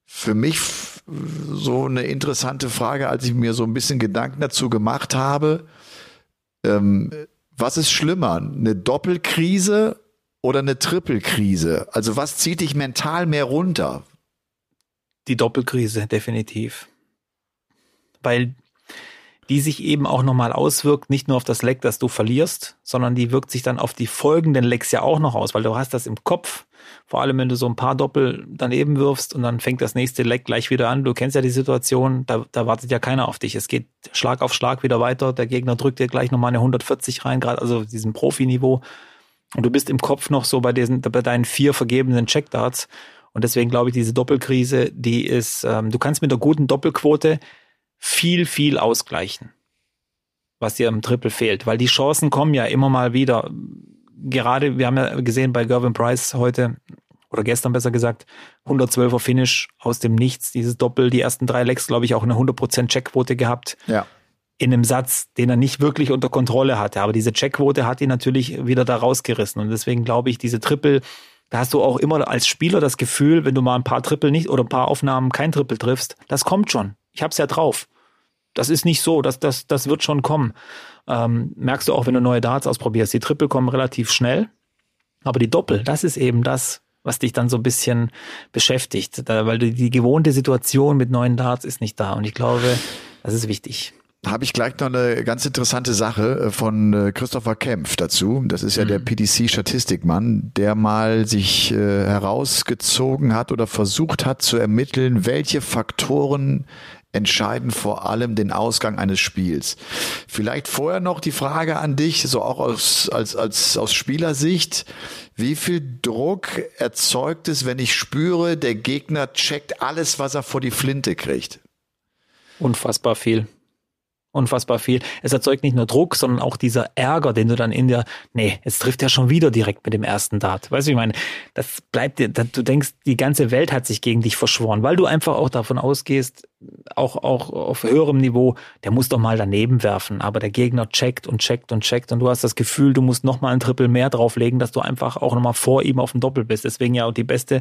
Für mich so eine interessante Frage, als ich mir so ein bisschen Gedanken dazu gemacht habe. Ähm, was ist schlimmer, eine Doppelkrise oder eine Trippelkrise? Also was zieht dich mental mehr runter? Die Doppelkrise, definitiv. Weil die sich eben auch nochmal auswirkt, nicht nur auf das Leck, das du verlierst, sondern die wirkt sich dann auf die folgenden Lecks ja auch noch aus, weil du hast das im Kopf, vor allem wenn du so ein paar Doppel daneben wirfst und dann fängt das nächste Leck gleich wieder an. Du kennst ja die Situation, da, da wartet ja keiner auf dich. Es geht Schlag auf Schlag wieder weiter, der Gegner drückt dir gleich nochmal eine 140 rein, gerade also diesem Profiniveau. Und du bist im Kopf noch so bei diesen, bei deinen vier vergebenen Checkdarts. Und deswegen glaube ich, diese Doppelkrise, die ist, ähm, du kannst mit einer guten Doppelquote viel, viel ausgleichen, was dir im Triple fehlt, weil die Chancen kommen ja immer mal wieder. Gerade, wir haben ja gesehen bei Gervin Price heute oder gestern besser gesagt, 112er Finish aus dem Nichts, dieses Doppel, die ersten drei Lecks, glaube ich, auch eine 100% Checkquote gehabt. Ja. In einem Satz, den er nicht wirklich unter Kontrolle hatte. Aber diese Checkquote hat ihn natürlich wieder da rausgerissen. Und deswegen glaube ich, diese Triple, da hast du auch immer als Spieler das Gefühl, wenn du mal ein paar Triple nicht oder ein paar Aufnahmen kein Triple triffst, das kommt schon. Ich hab's ja drauf. Das ist nicht so, das, das, das wird schon kommen. Ähm, merkst du auch, wenn du neue Darts ausprobierst. Die Triple kommen relativ schnell, aber die Doppel, das ist eben das, was dich dann so ein bisschen beschäftigt, da, weil die, die gewohnte Situation mit neuen Darts ist nicht da und ich glaube, das ist wichtig. habe ich gleich noch eine ganz interessante Sache äh, von äh, Christopher Kempf dazu. Das ist ja mhm. der PDC-Statistikmann, der mal sich äh, herausgezogen hat oder versucht hat zu ermitteln, welche Faktoren entscheiden vor allem den Ausgang eines Spiels. Vielleicht vorher noch die Frage an dich, so auch aus, als, als, aus Spielersicht. Wie viel Druck erzeugt es, wenn ich spüre, der Gegner checkt alles, was er vor die Flinte kriegt? Unfassbar viel unfassbar viel. Es erzeugt nicht nur Druck, sondern auch dieser Ärger, den du dann in der, nee, jetzt trifft er schon wieder direkt mit dem ersten Dart. Weißt du, ich meine, das bleibt dir, du denkst, die ganze Welt hat sich gegen dich verschworen, weil du einfach auch davon ausgehst, auch, auch auf höherem Niveau, der muss doch mal daneben werfen, aber der Gegner checkt und checkt und checkt und du hast das Gefühl, du musst noch mal ein Triple mehr drauflegen, dass du einfach auch noch mal vor ihm auf dem Doppel bist. Deswegen ja auch die beste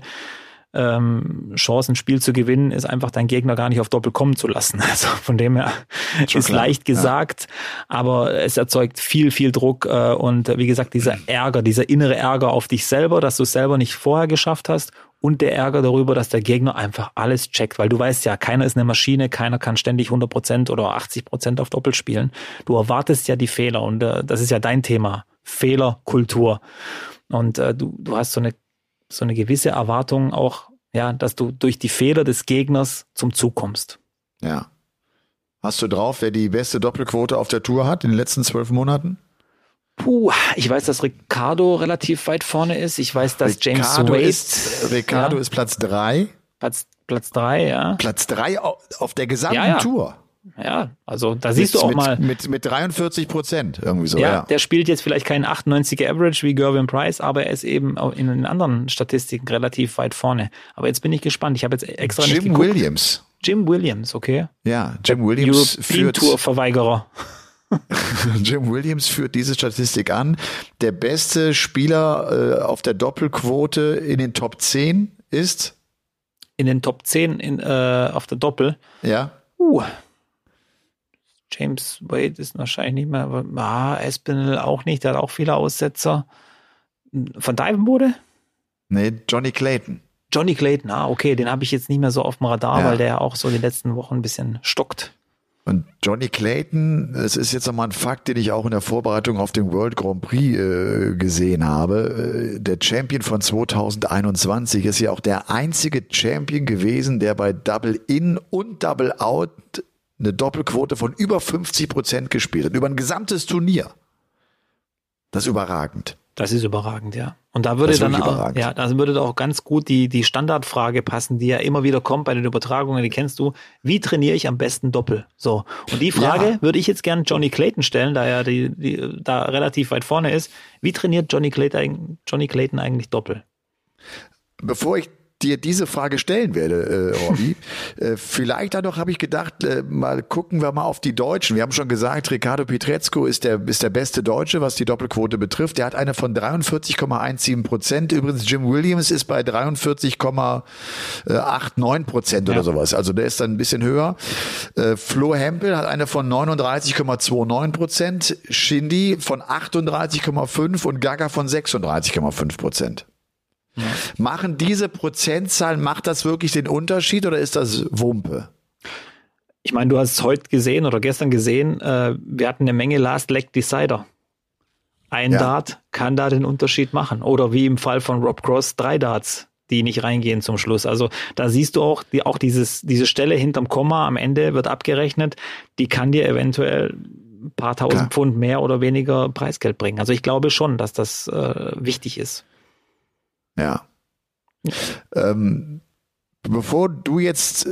ähm, Chance, ein Spiel zu gewinnen, ist einfach deinen Gegner gar nicht auf Doppel kommen zu lassen. Also von dem her Schon ist klar. leicht gesagt, ja. aber es erzeugt viel, viel Druck äh, und wie gesagt, dieser Ärger, dieser innere Ärger auf dich selber, dass du es selber nicht vorher geschafft hast und der Ärger darüber, dass der Gegner einfach alles checkt, weil du weißt ja, keiner ist eine Maschine, keiner kann ständig 100% oder 80% auf Doppel spielen. Du erwartest ja die Fehler und äh, das ist ja dein Thema, Fehlerkultur. Und äh, du, du hast so eine so eine gewisse Erwartung auch, ja, dass du durch die Fehler des Gegners zum Zug kommst. Ja. Hast du drauf, wer die beste Doppelquote auf der Tour hat in den letzten zwölf Monaten? Puh, ich weiß, dass Ricardo relativ weit vorne ist. Ich weiß, dass James Wade. Ist, Ricardo ja, ist Platz drei. Platz, Platz drei, ja. Platz drei auf der gesamten ja, ja. Tour. Ja, also da siehst mit, du auch mit, mal. Mit, mit 43 Prozent irgendwie so. Ja, ja, der spielt jetzt vielleicht keinen 98er Average wie Gervin Price, aber er ist eben in den anderen Statistiken relativ weit vorne. Aber jetzt bin ich gespannt. Ich habe jetzt extra Jim nicht geguckt. Williams. Jim Williams, okay. Ja, Jim Williams European führt. Tour Verweigerer. Jim Williams führt diese Statistik an. Der beste Spieler äh, auf der Doppelquote in den Top 10 ist? In den Top 10 in, äh, auf der Doppel? Ja. Uh, James Wade ist wahrscheinlich nicht mehr, aber ah, Espinel auch nicht, der hat auch viele Aussetzer. Von Divenbode? Nee, Johnny Clayton. Johnny Clayton, ah, okay, den habe ich jetzt nicht mehr so auf dem Radar, ja. weil der auch so die letzten Wochen ein bisschen stockt. Und Johnny Clayton, es ist jetzt nochmal ein Fakt, den ich auch in der Vorbereitung auf den World Grand Prix äh, gesehen habe. Äh, der Champion von 2021 ist ja auch der einzige Champion gewesen, der bei Double In und Double Out eine Doppelquote von über 50 Prozent gespielt hat, über ein gesamtes Turnier. Das ist überragend. Das ist überragend, ja. Und da würde dann auch, ja, da würde auch ganz gut die, die Standardfrage passen, die ja immer wieder kommt bei den Übertragungen, die kennst du. Wie trainiere ich am besten Doppel? So. Und die Frage ja. würde ich jetzt gern Johnny Clayton stellen, da er die, die, da relativ weit vorne ist. Wie trainiert Johnny Clayton, Johnny Clayton eigentlich Doppel? Bevor ich dir diese Frage stellen werde, äh, Robby. äh, vielleicht dadurch habe ich gedacht, äh, mal gucken wir mal auf die Deutschen. Wir haben schon gesagt, Ricardo Pietrezco ist der, ist der beste Deutsche, was die Doppelquote betrifft. Der hat eine von 43,17 Prozent. Übrigens, Jim Williams ist bei 43,89 Prozent oder ja. sowas. Also der ist dann ein bisschen höher. Äh, Flo Hempel hat eine von 39,29 Prozent. Shindy von 38,5 und Gaga von 36,5 Prozent. Ja. Machen diese Prozentzahlen, macht das wirklich den Unterschied oder ist das Wumpe? Ich meine, du hast es heute gesehen oder gestern gesehen, äh, wir hatten eine Menge Last Leg Decider. Ein ja. Dart kann da den Unterschied machen. Oder wie im Fall von Rob Cross, drei Darts, die nicht reingehen zum Schluss. Also da siehst du auch, die, auch dieses, diese Stelle hinterm Komma am Ende wird abgerechnet, die kann dir eventuell ein paar tausend Klar. Pfund mehr oder weniger Preisgeld bringen. Also ich glaube schon, dass das äh, wichtig ist. Ja. Ähm, bevor du jetzt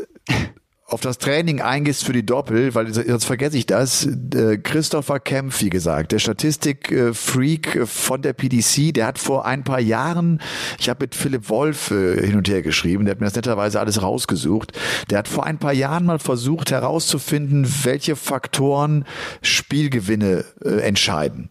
auf das Training eingehst für die Doppel, weil sonst vergesse ich das. Äh, Christopher Kempf, wie gesagt, der Statistik-Freak von der PDC, der hat vor ein paar Jahren, ich habe mit Philipp Wolf äh, hin und her geschrieben, der hat mir das netterweise alles rausgesucht. Der hat vor ein paar Jahren mal versucht herauszufinden, welche Faktoren Spielgewinne äh, entscheiden.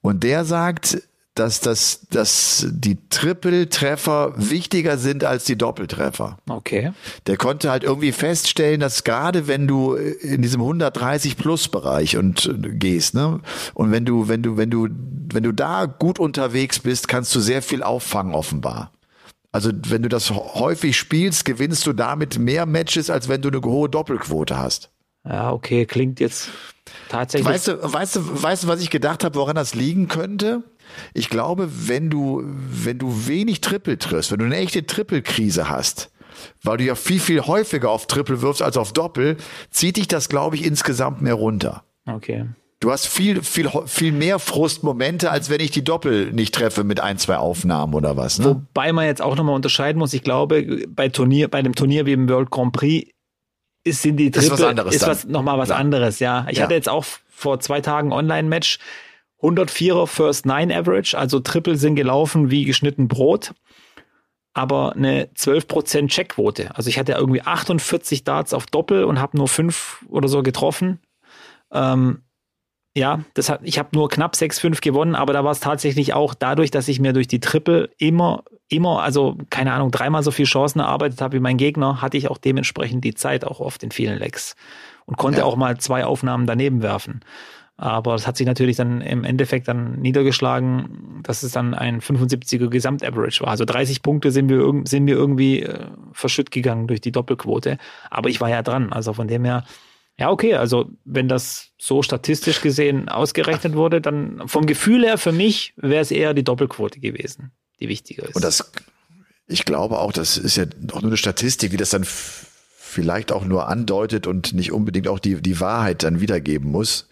Und der sagt, dass, das, dass die Triple-Treffer wichtiger sind als die Doppeltreffer. Okay. Der konnte halt irgendwie feststellen, dass gerade wenn du in diesem 130-Plus-Bereich und äh, gehst, ne, und wenn du, wenn du, wenn du, wenn du da gut unterwegs bist, kannst du sehr viel auffangen, offenbar. Also wenn du das häufig spielst, gewinnst du damit mehr Matches, als wenn du eine hohe Doppelquote hast. Ja, okay, klingt jetzt tatsächlich. Weißt du, weißt du, weißt du, was ich gedacht habe, woran das liegen könnte? Ich glaube, wenn du, wenn du wenig Triple triffst, wenn du eine echte Triple-Krise hast, weil du ja viel, viel häufiger auf Triple wirfst als auf Doppel, zieht dich das, glaube ich, insgesamt mehr runter. Okay. Du hast viel, viel, viel mehr Frustmomente, als wenn ich die Doppel nicht treffe mit ein, zwei Aufnahmen oder was. Ne? Wobei man jetzt auch nochmal unterscheiden muss. Ich glaube, bei Turnier, bei einem Turnier wie im World Grand Prix ist, sind die Triple, ist was anderes. Ist was, nochmal was ja. anderes, ja. Ich ja. hatte jetzt auch vor zwei Tagen Online-Match 104er First Nine Average, also Triple sind gelaufen wie geschnitten Brot aber eine 12% Checkquote. Also ich hatte irgendwie 48 Darts auf Doppel und habe nur fünf oder so getroffen. Ähm, ja, das hat, ich habe nur knapp 6-5 gewonnen, aber da war es tatsächlich auch dadurch, dass ich mir durch die Triple immer, immer, also keine Ahnung, dreimal so viele Chancen erarbeitet habe wie mein Gegner, hatte ich auch dementsprechend die Zeit auch oft in vielen Lecks und konnte ja. auch mal zwei Aufnahmen daneben werfen. Aber es hat sich natürlich dann im Endeffekt dann niedergeschlagen, dass es dann ein 75er Gesamtaverage war. Also 30 Punkte sind wir, sind wir irgendwie äh, verschütt gegangen durch die Doppelquote. Aber ich war ja dran. Also von dem her, ja, okay, also wenn das so statistisch gesehen ausgerechnet wurde, dann vom Gefühl her für mich wäre es eher die Doppelquote gewesen, die wichtiger ist. Und das, ich glaube auch, das ist ja auch nur eine Statistik, wie das dann vielleicht auch nur andeutet und nicht unbedingt auch die, die Wahrheit dann wiedergeben muss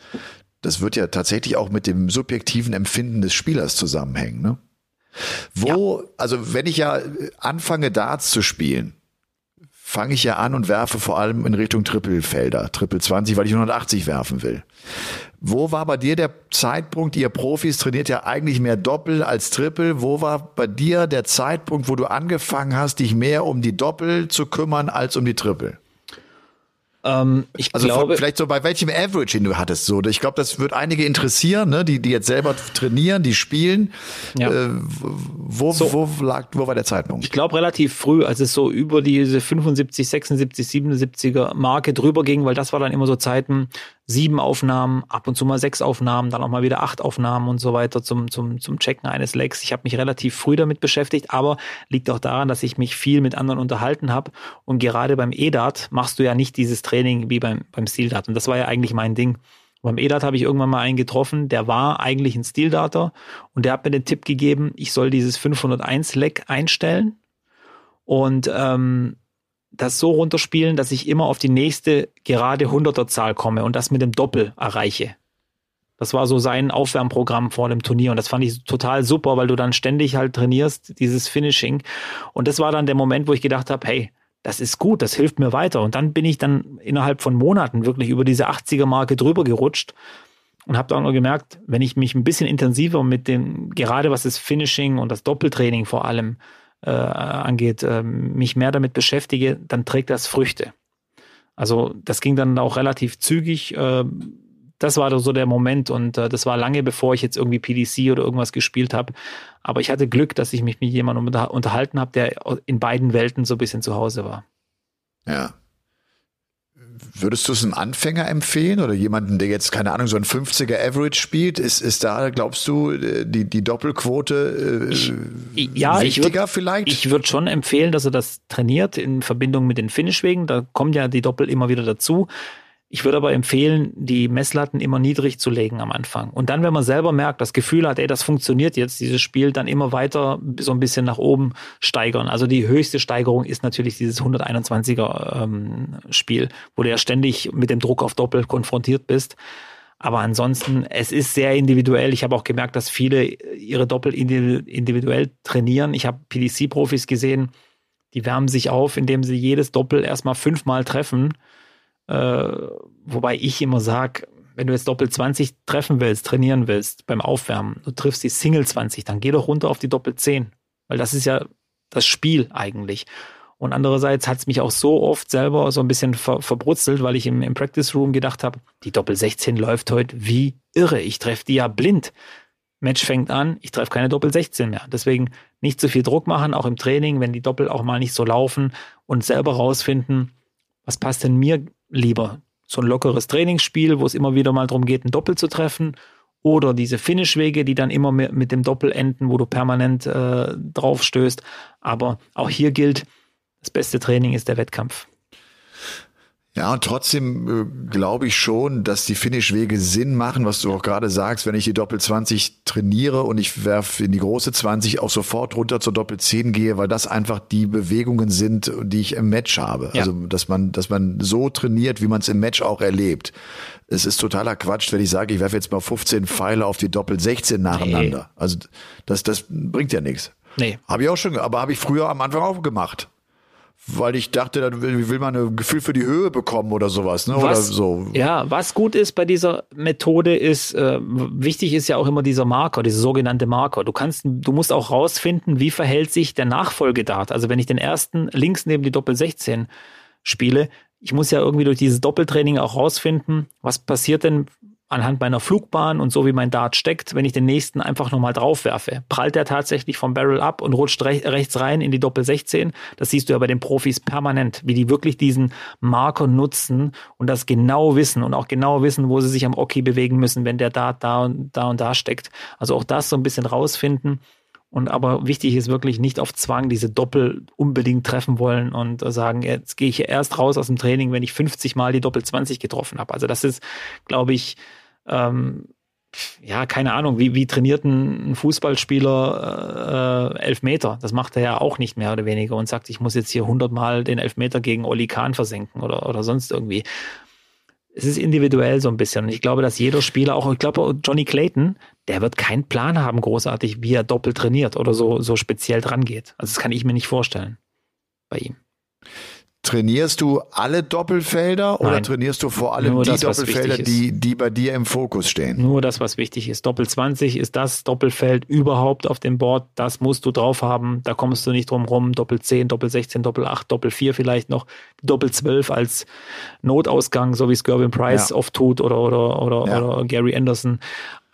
das wird ja tatsächlich auch mit dem subjektiven Empfinden des Spielers zusammenhängen. Ne? Wo, ja. also wenn ich ja anfange, Darts zu spielen, fange ich ja an und werfe vor allem in Richtung Trippelfelder, Triple 20, weil ich 180 werfen will. Wo war bei dir der Zeitpunkt, ihr Profis trainiert ja eigentlich mehr Doppel als Triple, wo war bei dir der Zeitpunkt, wo du angefangen hast, dich mehr um die Doppel zu kümmern als um die Triple? Ähm, ich also glaube, vielleicht so bei welchem Average, den du hattest. So, ich glaube, das wird einige interessieren, ne? die, die jetzt selber trainieren, die spielen. Ja. Äh, wo, so. wo lag, wo war der Zeitpunkt? Ich glaube relativ früh, als es so über diese 75, 76, 77er Marke drüber ging, weil das war dann immer so Zeiten, sieben Aufnahmen, ab und zu mal sechs Aufnahmen, dann auch mal wieder acht Aufnahmen und so weiter zum, zum, zum Checken eines Legs. Ich habe mich relativ früh damit beschäftigt, aber liegt auch daran, dass ich mich viel mit anderen unterhalten habe. Und gerade beim EDAT machst du ja nicht dieses Training wie beim, beim Stildat. Und das war ja eigentlich mein Ding. Beim EDAT habe ich irgendwann mal einen getroffen, der war eigentlich ein Stildater und der hat mir den Tipp gegeben, ich soll dieses 501 Leg einstellen. Und ähm, das so runterspielen, dass ich immer auf die nächste gerade 100er Zahl komme und das mit dem Doppel erreiche. Das war so sein Aufwärmprogramm vor dem Turnier und das fand ich total super, weil du dann ständig halt trainierst, dieses Finishing. Und das war dann der Moment, wo ich gedacht habe, hey, das ist gut, das hilft mir weiter. Und dann bin ich dann innerhalb von Monaten wirklich über diese 80er-Marke drüber gerutscht und habe dann nur gemerkt, wenn ich mich ein bisschen intensiver mit dem, gerade was das Finishing und das Doppeltraining vor allem äh, angeht, äh, mich mehr damit beschäftige, dann trägt das Früchte. Also das ging dann auch relativ zügig. Äh, das war so der Moment und äh, das war lange bevor ich jetzt irgendwie PDC oder irgendwas gespielt habe. Aber ich hatte Glück, dass ich mich mit jemandem unterhalten habe, der in beiden Welten so ein bisschen zu Hause war. Ja. Würdest du es einem Anfänger empfehlen oder jemanden, der jetzt, keine Ahnung, so ein 50er Average spielt? Ist, ist da, glaubst du, äh, die, die Doppelquote äh, ich, ja, wichtiger ich würd, vielleicht? Ich würde schon empfehlen, dass er das trainiert in Verbindung mit den Finishwegen. Da kommt ja die Doppel immer wieder dazu. Ich würde aber empfehlen, die Messlatten immer niedrig zu legen am Anfang. Und dann, wenn man selber merkt, das Gefühl hat, ey, das funktioniert jetzt, dieses Spiel, dann immer weiter so ein bisschen nach oben steigern. Also die höchste Steigerung ist natürlich dieses 121er ähm, Spiel, wo du ja ständig mit dem Druck auf Doppel konfrontiert bist. Aber ansonsten, es ist sehr individuell. Ich habe auch gemerkt, dass viele ihre Doppel individuell trainieren. Ich habe PDC-Profis gesehen, die wärmen sich auf, indem sie jedes Doppel erstmal fünfmal treffen äh, wobei ich immer sage, wenn du jetzt Doppel 20 treffen willst, trainieren willst beim Aufwärmen, du triffst die Single 20, dann geh doch runter auf die Doppel 10. Weil das ist ja das Spiel eigentlich. Und andererseits hat es mich auch so oft selber so ein bisschen ver verbrutzelt, weil ich im, im Practice Room gedacht habe, die Doppel 16 läuft heute wie irre. Ich treffe die ja blind. Match fängt an, ich treffe keine Doppel 16 mehr. Deswegen nicht zu viel Druck machen, auch im Training, wenn die Doppel auch mal nicht so laufen und selber rausfinden, was passt denn mir lieber so ein lockeres Trainingsspiel, wo es immer wieder mal darum geht, ein Doppel zu treffen. Oder diese Finishwege, die dann immer mit dem Doppel enden, wo du permanent äh, drauf. Aber auch hier gilt, das beste Training ist der Wettkampf. Ja, und trotzdem äh, glaube ich schon, dass die Finish-Wege Sinn machen, was du auch gerade sagst, wenn ich die Doppel 20 trainiere und ich werfe in die große 20 auch sofort runter zur Doppel 10 gehe, weil das einfach die Bewegungen sind, die ich im Match habe. Ja. Also, dass man, dass man so trainiert, wie man es im Match auch erlebt. Es ist totaler Quatsch, wenn ich sage, ich werfe jetzt mal 15 Pfeile auf die Doppel 16 nacheinander. Nee. Also, das, das bringt ja nichts. Nee. Habe ich auch schon, aber habe ich früher am Anfang auch gemacht weil ich dachte, dann will, will man ein Gefühl für die Höhe bekommen oder sowas, ne? Was, oder so. Ja, was gut ist bei dieser Methode ist, äh, wichtig ist ja auch immer dieser Marker, dieser sogenannte Marker. Du kannst, du musst auch rausfinden, wie verhält sich der Nachfolgedart. Also wenn ich den ersten links neben die Doppel 16 spiele, ich muss ja irgendwie durch dieses Doppeltraining auch rausfinden, was passiert denn, anhand meiner Flugbahn und so wie mein Dart steckt, wenn ich den nächsten einfach nochmal drauf werfe. Prallt der tatsächlich vom Barrel ab und rutscht rech rechts rein in die Doppel 16. Das siehst du ja bei den Profis permanent, wie die wirklich diesen Marker nutzen und das genau wissen und auch genau wissen, wo sie sich am Oki bewegen müssen, wenn der Dart da und da und da steckt. Also auch das so ein bisschen rausfinden. Und aber wichtig ist wirklich nicht auf Zwang diese Doppel unbedingt treffen wollen und sagen, jetzt gehe ich erst raus aus dem Training, wenn ich 50 Mal die Doppel 20 getroffen habe. Also das ist, glaube ich, ähm, ja, keine Ahnung, wie, wie trainiert ein Fußballspieler äh, Elfmeter? Das macht er ja auch nicht mehr oder weniger und sagt, ich muss jetzt hier hundertmal den Elfmeter gegen Oli Kahn versenken oder, oder sonst irgendwie. Es ist individuell so ein bisschen. Und ich glaube, dass jeder Spieler, auch ich glaube, Johnny Clayton, der wird keinen Plan haben, großartig, wie er doppelt trainiert oder so, so speziell dran geht. Also das kann ich mir nicht vorstellen bei ihm. Trainierst du alle Doppelfelder Nein. oder trainierst du vor allem Nur die das, Doppelfelder, die, die bei dir im Fokus stehen? Nur das, was wichtig ist. Doppel 20 ist das Doppelfeld überhaupt auf dem Board. Das musst du drauf haben. Da kommst du nicht drum rum. Doppel 10, Doppel 16, Doppel 8, Doppel 4 vielleicht noch. Doppel 12 als Notausgang, so wie es Gervin Price ja. oft tut oder, oder, oder, ja. oder Gary Anderson.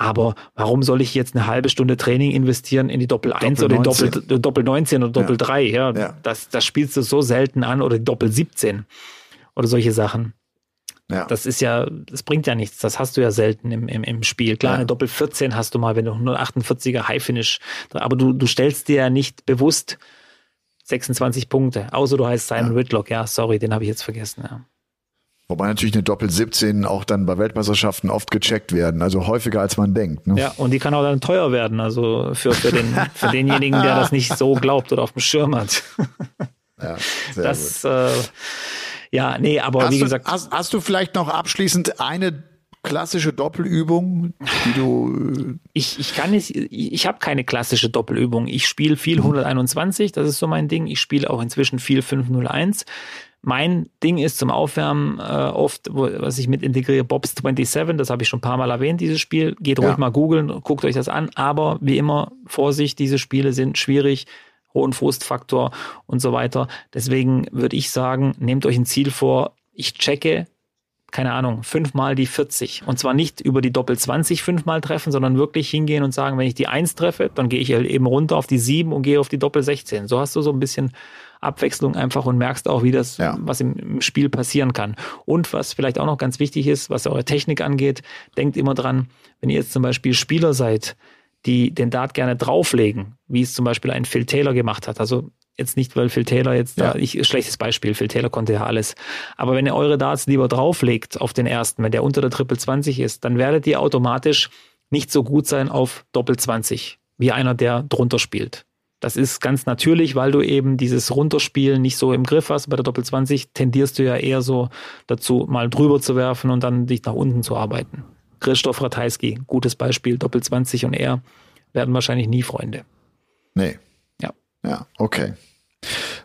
Aber warum soll ich jetzt eine halbe Stunde Training investieren in die Doppel 1 Doppel oder die Doppel, Doppel 19 oder Doppel ja. 3? Ja, ja, Das, das spielst du so selten an oder die Doppel 17 oder solche Sachen. Ja. Das ist ja, das bringt ja nichts. Das hast du ja selten im, im, im Spiel. Klar, ja. eine Doppel 14 hast du mal, wenn du 148er High Finish, aber du, du stellst dir ja nicht bewusst 26 Punkte, außer du heißt Simon ja. Whitlock. Ja, sorry, den habe ich jetzt vergessen. Ja. Wobei natürlich eine Doppel 17 auch dann bei Weltmeisterschaften oft gecheckt werden, also häufiger als man denkt. Ne? Ja, und die kann auch dann teuer werden, also für, für, den, für denjenigen, der das nicht so glaubt oder auf dem Schirm hat. ja, sehr das, gut. Äh, ja, nee, aber hast wie gesagt. Du, hast, hast du vielleicht noch abschließend eine klassische Doppelübung, die du. Äh, ich, ich kann nicht, ich, ich habe keine klassische Doppelübung. Ich spiele viel 121, das ist so mein Ding. Ich spiele auch inzwischen viel 501. Mein Ding ist zum Aufwärmen äh, oft, wo, was ich mit integriere, Bobs 27, das habe ich schon ein paar Mal erwähnt, dieses Spiel. Geht ruhig ja. mal googeln, guckt euch das an. Aber wie immer, Vorsicht, diese Spiele sind schwierig, hohen Frustfaktor und so weiter. Deswegen würde ich sagen, nehmt euch ein Ziel vor, ich checke keine Ahnung, fünfmal die 40. Und zwar nicht über die Doppel 20 fünfmal treffen, sondern wirklich hingehen und sagen, wenn ich die 1 treffe, dann gehe ich halt eben runter auf die 7 und gehe auf die Doppel 16. So hast du so ein bisschen Abwechslung einfach und merkst auch, wie das, ja. was im, im, Spiel passieren kann. Und was vielleicht auch noch ganz wichtig ist, was eure Technik angeht, denkt immer dran, wenn ihr jetzt zum Beispiel Spieler seid, die den Dart gerne drauflegen, wie es zum Beispiel ein Phil Taylor gemacht hat. Also jetzt nicht, weil Phil Taylor jetzt ja. da, ich, schlechtes Beispiel, Phil Taylor konnte ja alles. Aber wenn ihr eure Darts lieber drauflegt auf den ersten, wenn der unter der Triple 20 ist, dann werdet ihr automatisch nicht so gut sein auf Doppel 20, wie einer, der drunter spielt. Das ist ganz natürlich, weil du eben dieses Runterspielen nicht so im Griff hast. Bei der Doppel 20 tendierst du ja eher so dazu, mal drüber zu werfen und dann dich nach unten zu arbeiten. Christoph Ratajski, gutes Beispiel, Doppel 20 und er werden wahrscheinlich nie Freunde. Nee. Ja. Ja, okay.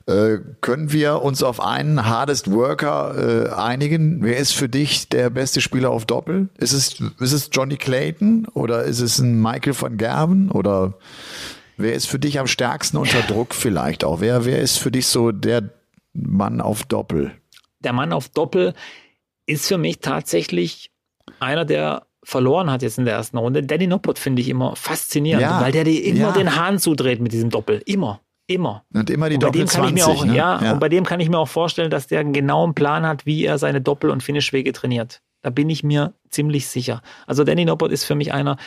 Äh, können wir uns auf einen Hardest Worker äh, einigen? Wer ist für dich der beste Spieler auf Doppel? Ist es, ist es Johnny Clayton oder ist es ein Michael van Gerven oder Wer ist für dich am stärksten unter Druck vielleicht auch? Wer, wer ist für dich so der Mann auf Doppel? Der Mann auf Doppel ist für mich tatsächlich einer, der verloren hat jetzt in der ersten Runde. Danny Noppert finde ich immer faszinierend, ja, weil der dir immer ja. den Hahn zudreht mit diesem Doppel. Immer. Immer. Und immer die Doppel 20. Auch, ne? ja, ja, und bei dem kann ich mir auch vorstellen, dass der einen genauen Plan hat, wie er seine Doppel- und Finishwege trainiert. Da bin ich mir ziemlich sicher. Also Danny Noppert ist für mich einer,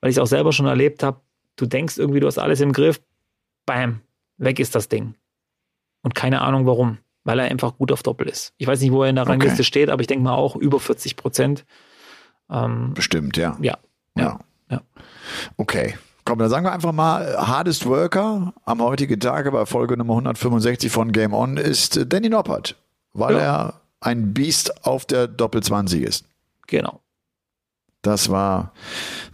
weil ich es auch selber schon erlebt habe, du denkst irgendwie, du hast alles im Griff, bam, weg ist das Ding. Und keine Ahnung warum. weil er einfach gut auf Doppel ist. Ich weiß nicht, wo er in der Rangliste okay. steht, aber ich denke mal auch über 40 Prozent. Ähm, Bestimmt, ja. Ja. Ja. ja. Okay. Komm, dann sagen wir einfach mal, Hardest Worker am heutigen Tage bei Folge Nummer 165 von Game On ist Danny Noppert, weil ja. er ein Biest auf der Doppel 20 ist. Genau. Das war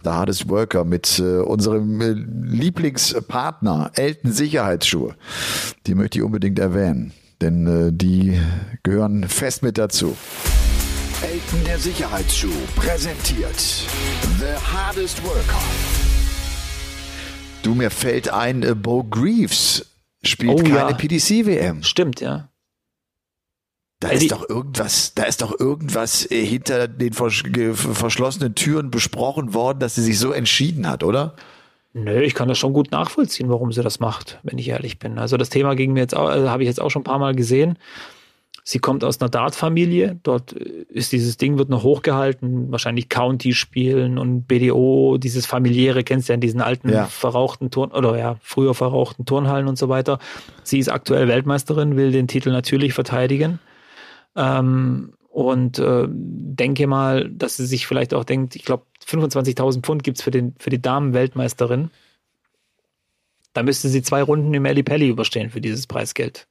The Hardest Worker mit äh, unserem äh, Lieblingspartner Elton Sicherheitsschuhe. Die möchte ich unbedingt erwähnen, denn äh, die gehören fest mit dazu. Elton der Sicherheitsschuh präsentiert The Hardest Worker. Du, mir fällt ein, äh, Bo Greaves spielt oh, keine ja. PDC-WM. Stimmt, ja. Da also ist doch irgendwas, da ist doch irgendwas äh, hinter den verschlossenen Türen besprochen worden, dass sie sich so entschieden hat, oder? Nö, ich kann das schon gut nachvollziehen, warum sie das macht, wenn ich ehrlich bin. Also das Thema ging mir jetzt auch, also habe ich jetzt auch schon ein paar Mal gesehen. Sie kommt aus einer Dart-Familie. Dort ist dieses Ding, wird noch hochgehalten. Wahrscheinlich County spielen und BDO, dieses familiäre, kennst du ja in diesen alten ja. verrauchten Turn, oder ja, früher verrauchten Turnhallen und so weiter. Sie ist aktuell Weltmeisterin, will den Titel natürlich verteidigen. Ähm, und äh, denke mal, dass sie sich vielleicht auch denkt, ich glaube, 25.000 Pfund gibt's für, für die Damen-Weltmeisterin. Da müsste sie zwei Runden im Eli Pelli überstehen für dieses Preisgeld.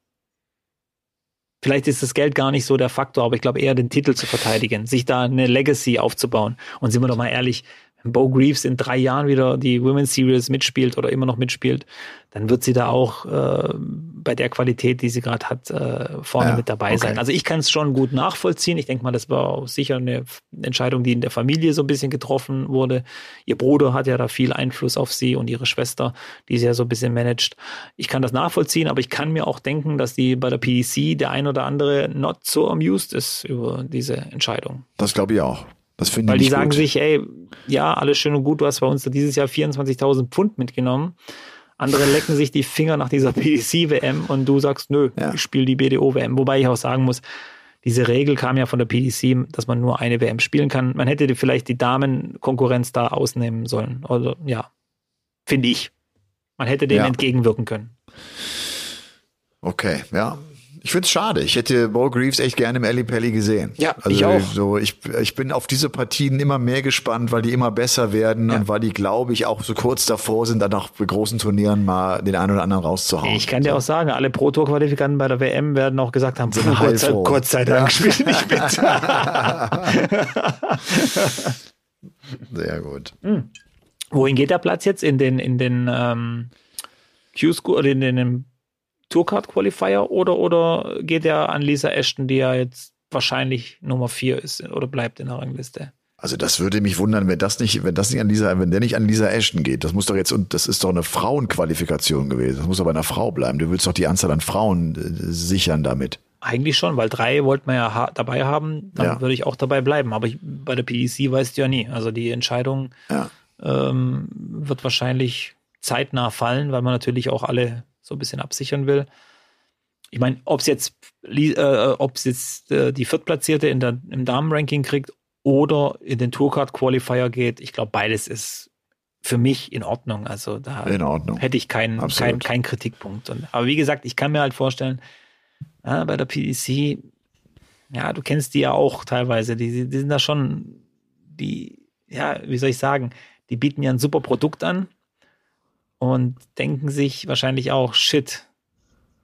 Vielleicht ist das Geld gar nicht so der Faktor, aber ich glaube eher den Titel zu verteidigen, sich da eine Legacy aufzubauen. Und sind wir doch mal ehrlich, Bo Greaves in drei Jahren wieder die Women's Series mitspielt oder immer noch mitspielt, dann wird sie da auch äh, bei der Qualität, die sie gerade hat, äh, vorne ja, mit dabei okay. sein. Also ich kann es schon gut nachvollziehen. Ich denke mal, das war auch sicher eine Entscheidung, die in der Familie so ein bisschen getroffen wurde. Ihr Bruder hat ja da viel Einfluss auf sie und ihre Schwester, die sie ja so ein bisschen managt. Ich kann das nachvollziehen, aber ich kann mir auch denken, dass die bei der PDC der ein oder andere not so amused ist über diese Entscheidung. Das glaube ich auch. Das finde ich Weil die sagen gut. sich, ey, ja, alles schön und gut, du hast bei uns dieses Jahr 24.000 Pfund mitgenommen. Andere lecken sich die Finger nach dieser PDC-WM und du sagst, nö, ja. ich spiele die BDO-WM. Wobei ich auch sagen muss, diese Regel kam ja von der PDC, dass man nur eine WM spielen kann. Man hätte vielleicht die Damen-Konkurrenz da ausnehmen sollen. Also ja, finde ich. Man hätte dem ja. entgegenwirken können. Okay, ja. Ich finde es schade. Ich hätte Bo Greaves echt gerne im Ellie Pelli gesehen. Ja, also ich auch. So, ich, ich bin auf diese Partien immer mehr gespannt, weil die immer besser werden ja. und weil die, glaube ich, auch so kurz davor sind, dann auch bei großen Turnieren mal den einen oder anderen rauszuhauen. Ich kann dir auch sagen, alle Pro-Tour-Qualifikanten bei der WM werden auch gesagt haben, Gott, sei, Gott sei Dank ja. spielt nicht mit. Sehr gut. Hm. Wohin geht der Platz jetzt? In den, in den ähm, Q-School oder in den Tourcard Qualifier oder, oder geht er an Lisa Ashton, die ja jetzt wahrscheinlich Nummer vier ist oder bleibt in der Rangliste? Also das würde mich wundern, wenn das nicht, wenn das nicht an Lisa, wenn der nicht an Lisa Ashton geht. Das muss doch jetzt, und das ist doch eine Frauenqualifikation gewesen. Das muss doch bei einer Frau bleiben. Du willst doch die Anzahl an Frauen äh, sichern damit. Eigentlich schon, weil drei wollten wir ja ha dabei haben, dann ja. würde ich auch dabei bleiben. Aber ich, bei der PDC weißt du ja nie. Also die Entscheidung ja. ähm, wird wahrscheinlich zeitnah fallen, weil man natürlich auch alle so ein bisschen absichern will. Ich meine, ob es jetzt, äh, jetzt äh, die Viertplatzierte in der, im Damenranking kriegt oder in den Tourcard Qualifier geht, ich glaube, beides ist für mich in Ordnung. Also da hätte ich keinen kein, kein Kritikpunkt. Und, aber wie gesagt, ich kann mir halt vorstellen, ja, bei der PDC, ja, du kennst die ja auch teilweise, die, die sind da schon, die, ja, wie soll ich sagen, die bieten ja ein super Produkt an und denken sich wahrscheinlich auch, shit,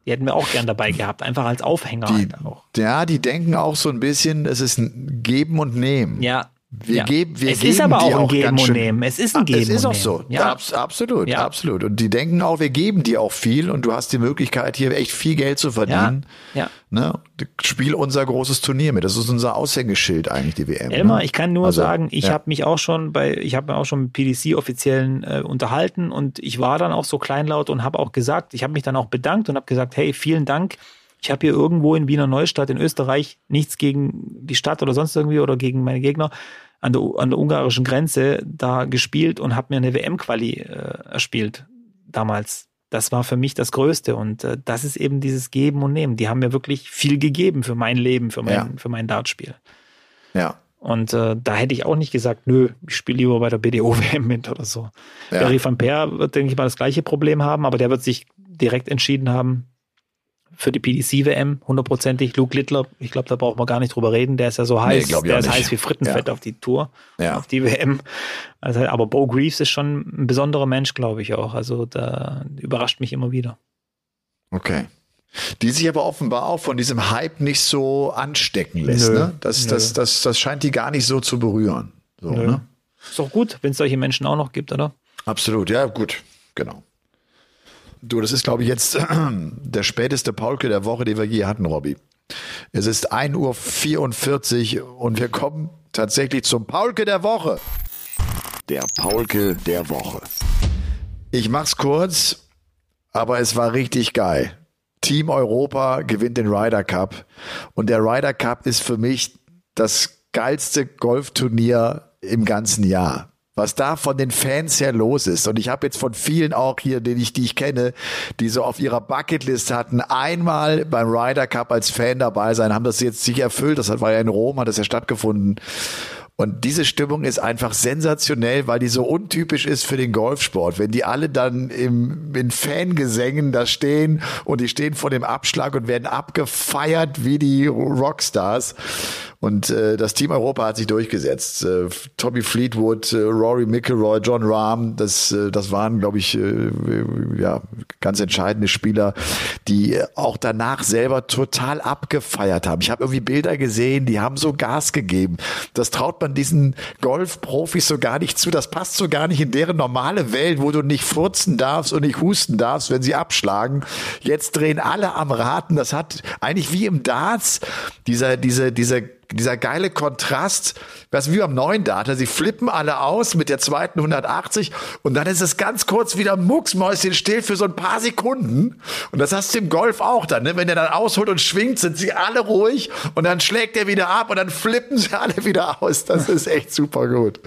die hätten wir auch gern dabei gehabt, einfach als Aufhänger die, halt auch. Ja, die denken auch so ein bisschen, es ist ein Geben und Nehmen. Ja, wir ja. geben, wir es geben ist aber auch ein Geben und Nehmen. Es ist ein Geben Es ist auch so. Ja. Abs absolut, ja. absolut. Und die denken auch, wir geben dir auch viel und du hast die Möglichkeit, hier echt viel Geld zu verdienen. Ja. ja. Ne? Spiel unser großes Turnier mit. Das ist unser Aushängeschild eigentlich, die WM. Elmar, ne? ich kann nur also, sagen, ich ja. habe mich auch schon bei, ich habe mir auch schon mit PDC-Offiziellen äh, unterhalten und ich war dann auch so kleinlaut und habe auch gesagt, ich habe mich dann auch bedankt und habe gesagt, hey, vielen Dank. Ich habe hier irgendwo in Wiener Neustadt in Österreich nichts gegen die Stadt oder sonst irgendwie oder gegen meine Gegner an der, an der ungarischen Grenze da gespielt und habe mir eine WM-Quali äh, erspielt damals. Das war für mich das Größte und äh, das ist eben dieses Geben und Nehmen. Die haben mir wirklich viel gegeben für mein Leben, für mein, ja. für mein Dartspiel. Ja. Und äh, da hätte ich auch nicht gesagt, nö, ich spiele lieber bei der BDO-WM mit oder so. Ja. Barry van Peer wird, denke ich mal, das gleiche Problem haben, aber der wird sich direkt entschieden haben, für die PDC-WM, hundertprozentig. Luke Littler, ich glaube, da braucht man gar nicht drüber reden. Der ist ja so heiß, Nee, der ist heiß wie Frittenfett ja. auf die Tour, ja. auf die WM. Also, aber Bo Greaves ist schon ein besonderer Mensch, glaube ich auch. Also da überrascht mich immer wieder. Okay. Die sich aber offenbar auch von diesem Hype nicht so anstecken lässt. Nö, ne? das, das, das, das scheint die gar nicht so zu berühren. So, ne? Ist doch gut, wenn es solche Menschen auch noch gibt, oder? Absolut, ja, gut, genau. Du, das ist, glaube ich, jetzt der späteste Paulke der Woche, den wir je hatten, Robby. Es ist 1.44 Uhr und wir kommen tatsächlich zum Paulke der Woche. Der Paulke der Woche. Ich mach's kurz, aber es war richtig geil. Team Europa gewinnt den Ryder Cup und der Ryder Cup ist für mich das geilste Golfturnier im ganzen Jahr was da von den Fans her los ist. Und ich habe jetzt von vielen auch hier, den ich, die ich kenne, die so auf ihrer Bucketlist hatten, einmal beim Ryder Cup als Fan dabei sein, haben das jetzt sich erfüllt. Das war ja in Rom, hat das ja stattgefunden. Und diese Stimmung ist einfach sensationell, weil die so untypisch ist für den Golfsport. Wenn die alle dann im, in Fangesängen da stehen und die stehen vor dem Abschlag und werden abgefeiert wie die Rockstars. Und äh, das Team Europa hat sich durchgesetzt. Äh, Tommy Fleetwood, äh, Rory McIlroy, John Rahm, das, äh, das waren, glaube ich, äh, ja, ganz entscheidende Spieler, die auch danach selber total abgefeiert haben. Ich habe irgendwie Bilder gesehen, die haben so Gas gegeben. Das traut man diesen Golfprofis so gar nicht zu. Das passt so gar nicht in deren normale Welt, wo du nicht furzen darfst und nicht husten darfst, wenn sie abschlagen. Jetzt drehen alle am Raten. Das hat eigentlich wie im Darts dieser, diese, diese dieser geile Kontrast, was wie beim neuen Data, sie flippen alle aus mit der zweiten 180 und dann ist es ganz kurz wieder mucksmäuschen still für so ein paar Sekunden. Und das hast du im Golf auch dann, ne? wenn der dann ausholt und schwingt, sind sie alle ruhig und dann schlägt er wieder ab und dann flippen sie alle wieder aus. Das ist echt super gut.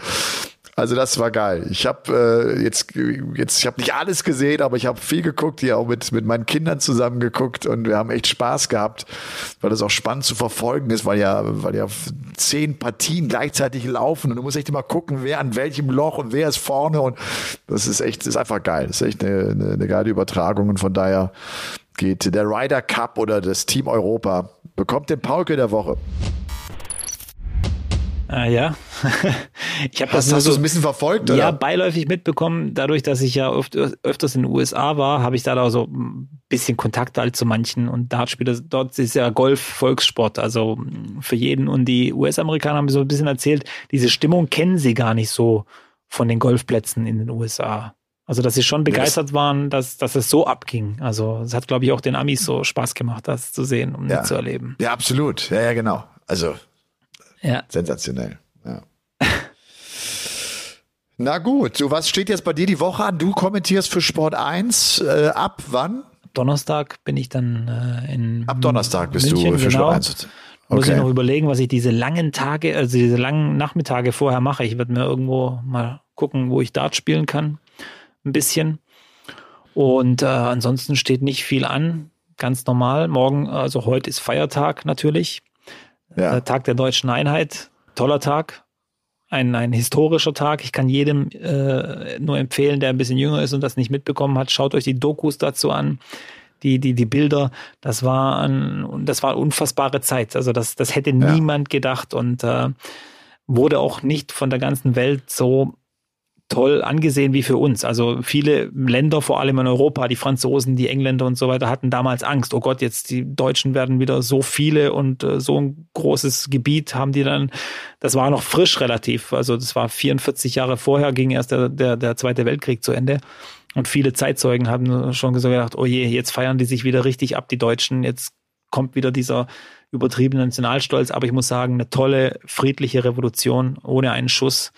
Also das war geil. Ich habe äh, jetzt jetzt ich habe nicht alles gesehen, aber ich habe viel geguckt, hier auch mit mit meinen Kindern zusammen geguckt und wir haben echt Spaß gehabt, weil das auch spannend zu verfolgen ist, weil ja weil ja zehn Partien gleichzeitig laufen und du musst echt immer gucken, wer an welchem Loch und wer ist vorne und das ist echt das ist einfach geil. Das ist echt eine, eine, eine geile Übertragung und von daher geht der Ryder Cup oder das Team Europa bekommt den Paulke der Woche. Ah, ja. ich habe das hast so, du ein bisschen verfolgt, oder? Ja, beiläufig mitbekommen. Dadurch, dass ich ja öf öfters in den USA war, habe ich da auch so ein bisschen Kontakt halt zu manchen und Dartspieler. Dort ist ja Golf Volkssport, also für jeden. Und die US-Amerikaner haben mir so ein bisschen erzählt, diese Stimmung kennen sie gar nicht so von den Golfplätzen in den USA. Also, dass sie schon begeistert waren, dass, dass es so abging. Also, es hat, glaube ich, auch den Amis so Spaß gemacht, das zu sehen und ja. mitzuerleben. Ja, absolut. Ja, ja, genau. Also, ja. Sensationell. Ja. Na gut, so was steht jetzt bei dir die Woche an? Du kommentierst für Sport 1 äh, ab wann? Donnerstag bin ich dann äh, in Ab Donnerstag bist München, du für genau. Sport 1. Okay. Muss ich noch überlegen, was ich diese langen Tage, also diese langen Nachmittage vorher mache. Ich werde mir irgendwo mal gucken, wo ich Dart spielen kann. Ein bisschen. Und äh, ansonsten steht nicht viel an. Ganz normal. Morgen, also heute ist Feiertag natürlich. Ja. Äh, Tag der deutschen Einheit, toller Tag, ein, ein historischer Tag. Ich kann jedem äh, nur empfehlen, der ein bisschen jünger ist und das nicht mitbekommen hat, schaut euch die Dokus dazu an. Die, die, die Bilder, das war ein, das war eine unfassbare Zeit. Also das, das hätte ja. niemand gedacht und äh, wurde auch nicht von der ganzen Welt so toll angesehen wie für uns. Also viele Länder, vor allem in Europa, die Franzosen, die Engländer und so weiter, hatten damals Angst. Oh Gott, jetzt die Deutschen werden wieder so viele und äh, so ein großes Gebiet haben die dann. Das war noch frisch relativ. Also das war 44 Jahre vorher, ging erst der, der, der Zweite Weltkrieg zu Ende. Und viele Zeitzeugen haben schon gedacht, oh je, jetzt feiern die sich wieder richtig ab, die Deutschen. Jetzt kommt wieder dieser übertriebene Nationalstolz. Aber ich muss sagen, eine tolle, friedliche Revolution ohne einen Schuss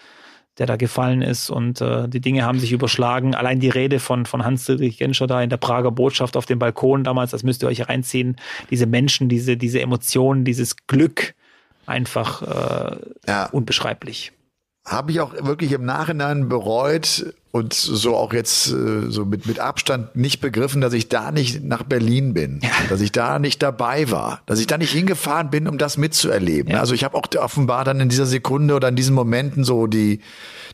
der da gefallen ist und äh, die Dinge haben sich überschlagen. Allein die Rede von, von Hans-Dietrich Genscher da in der Prager Botschaft auf dem Balkon damals, das müsst ihr euch reinziehen. Diese Menschen, diese, diese Emotionen, dieses Glück, einfach äh, ja. unbeschreiblich habe ich auch wirklich im Nachhinein bereut und so auch jetzt äh, so mit, mit Abstand nicht begriffen, dass ich da nicht nach Berlin bin, ja. dass ich da nicht dabei war, dass ich da nicht hingefahren bin, um das mitzuerleben. Ja. Also ich habe auch offenbar dann in dieser Sekunde oder in diesen Momenten so die,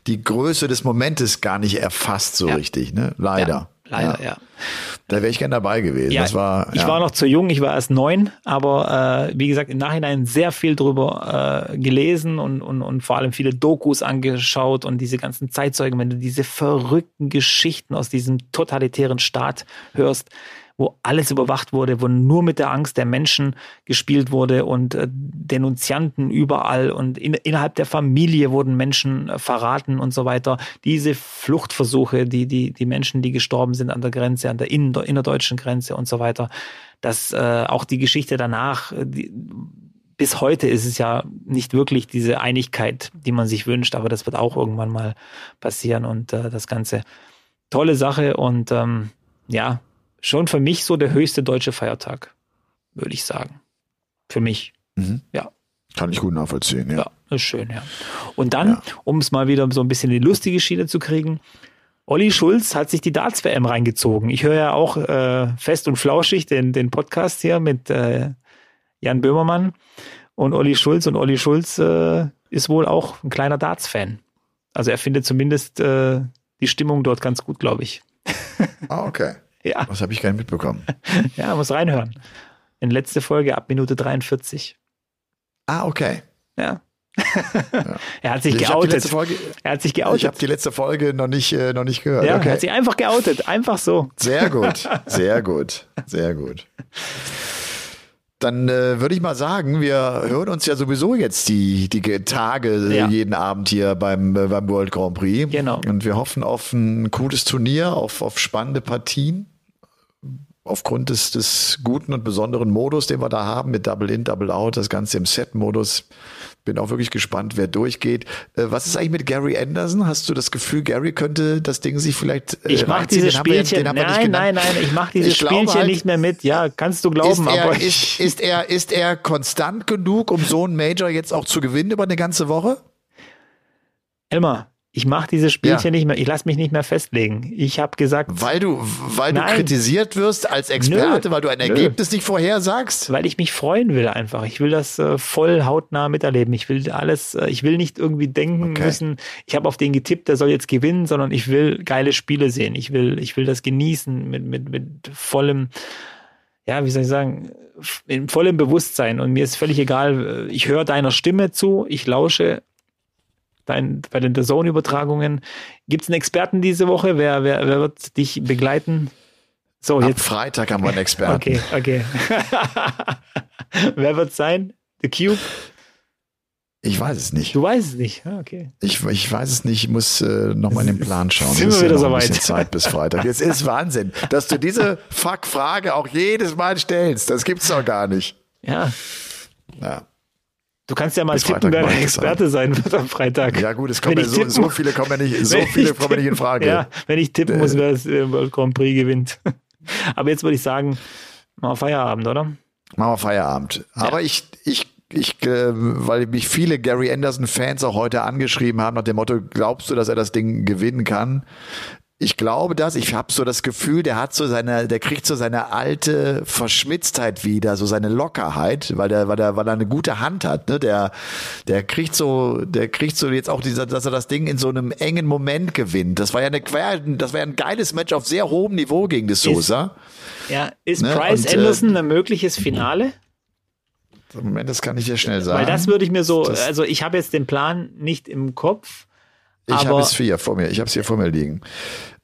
die Größe des Momentes gar nicht erfasst so ja. richtig, ne? Leider. Leider, ja. ja. Da wäre ich gern dabei gewesen. Ja, das war, ich ja. war noch zu jung, ich war erst neun, aber äh, wie gesagt, im Nachhinein sehr viel drüber äh, gelesen und, und, und vor allem viele Dokus angeschaut und diese ganzen Zeitzeugen, wenn du diese verrückten Geschichten aus diesem totalitären Staat hörst, wo alles überwacht wurde, wo nur mit der Angst der Menschen gespielt wurde und äh, Denunzianten überall und in, innerhalb der Familie wurden Menschen äh, verraten und so weiter. Diese Fluchtversuche, die, die, die Menschen, die gestorben sind an der Grenze, an der innen, innerdeutschen Grenze und so weiter. dass äh, auch die Geschichte danach, äh, die, bis heute ist es ja nicht wirklich diese Einigkeit, die man sich wünscht, aber das wird auch irgendwann mal passieren und äh, das Ganze tolle Sache und ähm, ja, schon für mich so der höchste deutsche Feiertag, würde ich sagen. Für mich. Mhm. Ja. Kann ich gut nachvollziehen, ja. Ja, ist schön, ja. Und dann, Ja. um es mal wieder so ein bisschen in die lustige Schiene zu kriegen, Olli Schulz hat sich die Darts-WM reingezogen. Ich höre ja auch äh, fest und flauschig den, den Podcast hier mit äh, Jan Böhmermann und Olli Schulz. Und Olli Schulz äh, ist wohl auch ein kleiner Darts-Fan. Also er findet zumindest äh, die Stimmung dort ganz gut, glaube ich. Ah, okay. Ja, Das habe ich gar nicht mitbekommen. ja, muss reinhören. In letzte Folge ab Minute 43. Ah, okay. Ja. er hat sich Ich habe die geoutet. Folge, Er hat sich ich geoutet. habe die letzte Folge noch nicht, äh, noch nicht gehört. ja, er okay. hat sich einfach geoutet. Einfach so. Sehr gut, sehr gut, sehr gut. Dann äh, würde ich mal sagen, wir hören uns ja sowieso jetzt die, die Ge- Tage Ja. jeden Abend hier beim, äh, beim World Grand Prix. Genau. Und wir hoffen auf ein cooles Turnier, auf, auf spannende Partien. Aufgrund des, des guten und besonderen Modus, den wir da haben, mit Double In, Double Out, das Ganze im Set-Modus. Bin auch wirklich gespannt, wer durchgeht. Äh, was ist eigentlich mit Gary Anderson? Hast du das Gefühl, Gary könnte das Ding sich vielleicht äh, Ich mache reinziehen? diese Den haben wir ja- Spielchen. nicht nein, nein, nein, ich mache diese Ich Spielchen halt, nicht mehr mit. Ja, kannst du Ist glauben, er, aber ist, ist, er, ist er konstant genug, um so einen Major jetzt auch zu gewinnen über eine ganze Woche? Elmar, ich mache diese Spielchen Ja. nicht mehr. Ich lasse mich nicht mehr festlegen. Ich habe gesagt, Weil du, weil du Nein. kritisiert wirst als Experte, Nö. weil du ein Nö. Ergebnis nicht vorhersagst? weil ich mich freuen will einfach. Ich will das äh, voll hautnah miterleben. Ich will alles, äh, ich will nicht irgendwie denken Okay. müssen, ich habe auf den getippt, der soll jetzt gewinnen, sondern ich will geile Spiele sehen. Ich will, ich will das genießen mit, mit, mit vollem, ja, wie soll ich sagen, in vollem Bewusstsein. Und mir ist völlig egal, äh, ich höre deiner Stimme zu, ich lausche dein, bei den Zone-Übertragungen. Gibt es einen Experten diese Woche? Wer, wer, wer wird dich begleiten? So, Ab jetzt. Freitag haben wir einen Experten. Okay, okay. Wer wird sein? The Cube? Ich weiß es nicht. Du weißt es nicht. Ah, Okay. Ich, ich weiß es nicht. Ich muss äh, nochmal in den Plan schauen. Sind wir wieder ja soweit? bisschen Zeit bis Freitag. Jetzt ist Wahnsinn, dass du diese Fuck-Frage auch jedes Mal stellst. Das gibt's doch gar nicht. Ja. Ja. Du kannst ja mal Bis tippen, Freitag wer der Experte sein wird am Freitag. Ja gut, es kommen ja so, tippen- so viele kommen ja nicht, so viele kommen ja nicht in Frage. Ja, wenn ich tippen muss, wer das äh, World Grand Prix gewinnt. Aber jetzt würde ich sagen, mal Feierabend, oder? Machen wir Feierabend. Aber ich, ich, ich, äh, weil mich viele Gary Anderson-Fans auch heute angeschrieben haben nach dem Motto, glaubst du, dass er das Ding gewinnen kann? Ich glaube das. Ich habe so das Gefühl, der hat so seine, der kriegt so seine alte Verschmitztheit wieder, so seine Lockerheit, weil der, weil der, weil er eine gute Hand hat. Ne? Der, der kriegt so, der kriegt so jetzt auch dieser, dass er das Ding in so einem engen Moment gewinnt. Das war ja eine, ja- das war ja ein geiles Match auf sehr hohem Niveau gegen De Sosa. Ja, ist Ne, Price und, äh, Anderson ein mögliches Finale? Moment, das kann ich dir schnell sagen. Weil das würde ich mir so, Das- also ich habe jetzt den Plan nicht im Kopf. Ich habe es hier vor mir. Ich habe es hier vor mir liegen.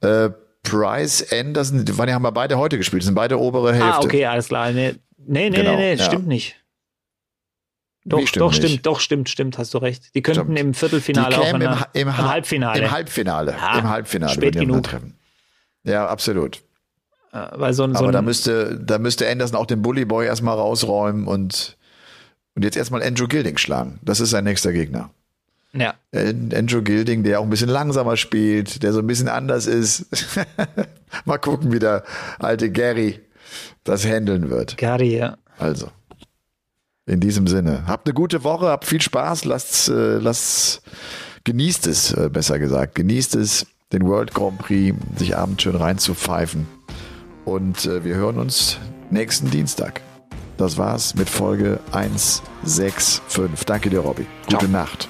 Äh, Price Anderson, die die haben wir beide heute gespielt. Das sind beide obere Hälfte. Ah, okay, alles klar. Nee, nee, nee, Genau, nee, nee ja. stimmt nicht. Doch, stimmt doch, nicht? stimmt, doch, stimmt, stimmt, hast du recht. Die könnten Stimmt. im Die Viertelfinale auch in kämen im, Ha- im, im Ha- Halbfinale. Im Halbfinale. Ja, Im Halbfinale. spät die genug. treffen. Ja, absolut. Äh, so, ein- Aber da müsste, da müsste Anderson auch den Bully Boy erstmal rausräumen und, und jetzt erstmal Andrew Gilding schlagen. Das ist sein nächster Gegner. Ja, Äh, Andrew Gilding, der auch ein bisschen langsamer spielt, der so ein bisschen anders ist. Mal gucken, wie der alte Gary das handeln wird. Gary, ja. Also, in diesem Sinne, habt eine gute Woche, habt viel Spaß, lasst, äh, lasst, genießt es, äh, besser gesagt, genießt es, den World Grand Prix, sich abends schön reinzupfeifen. Und äh, wir hören uns nächsten Dienstag. Das war's mit Folge 165. Danke dir, Robby. Gute Nacht.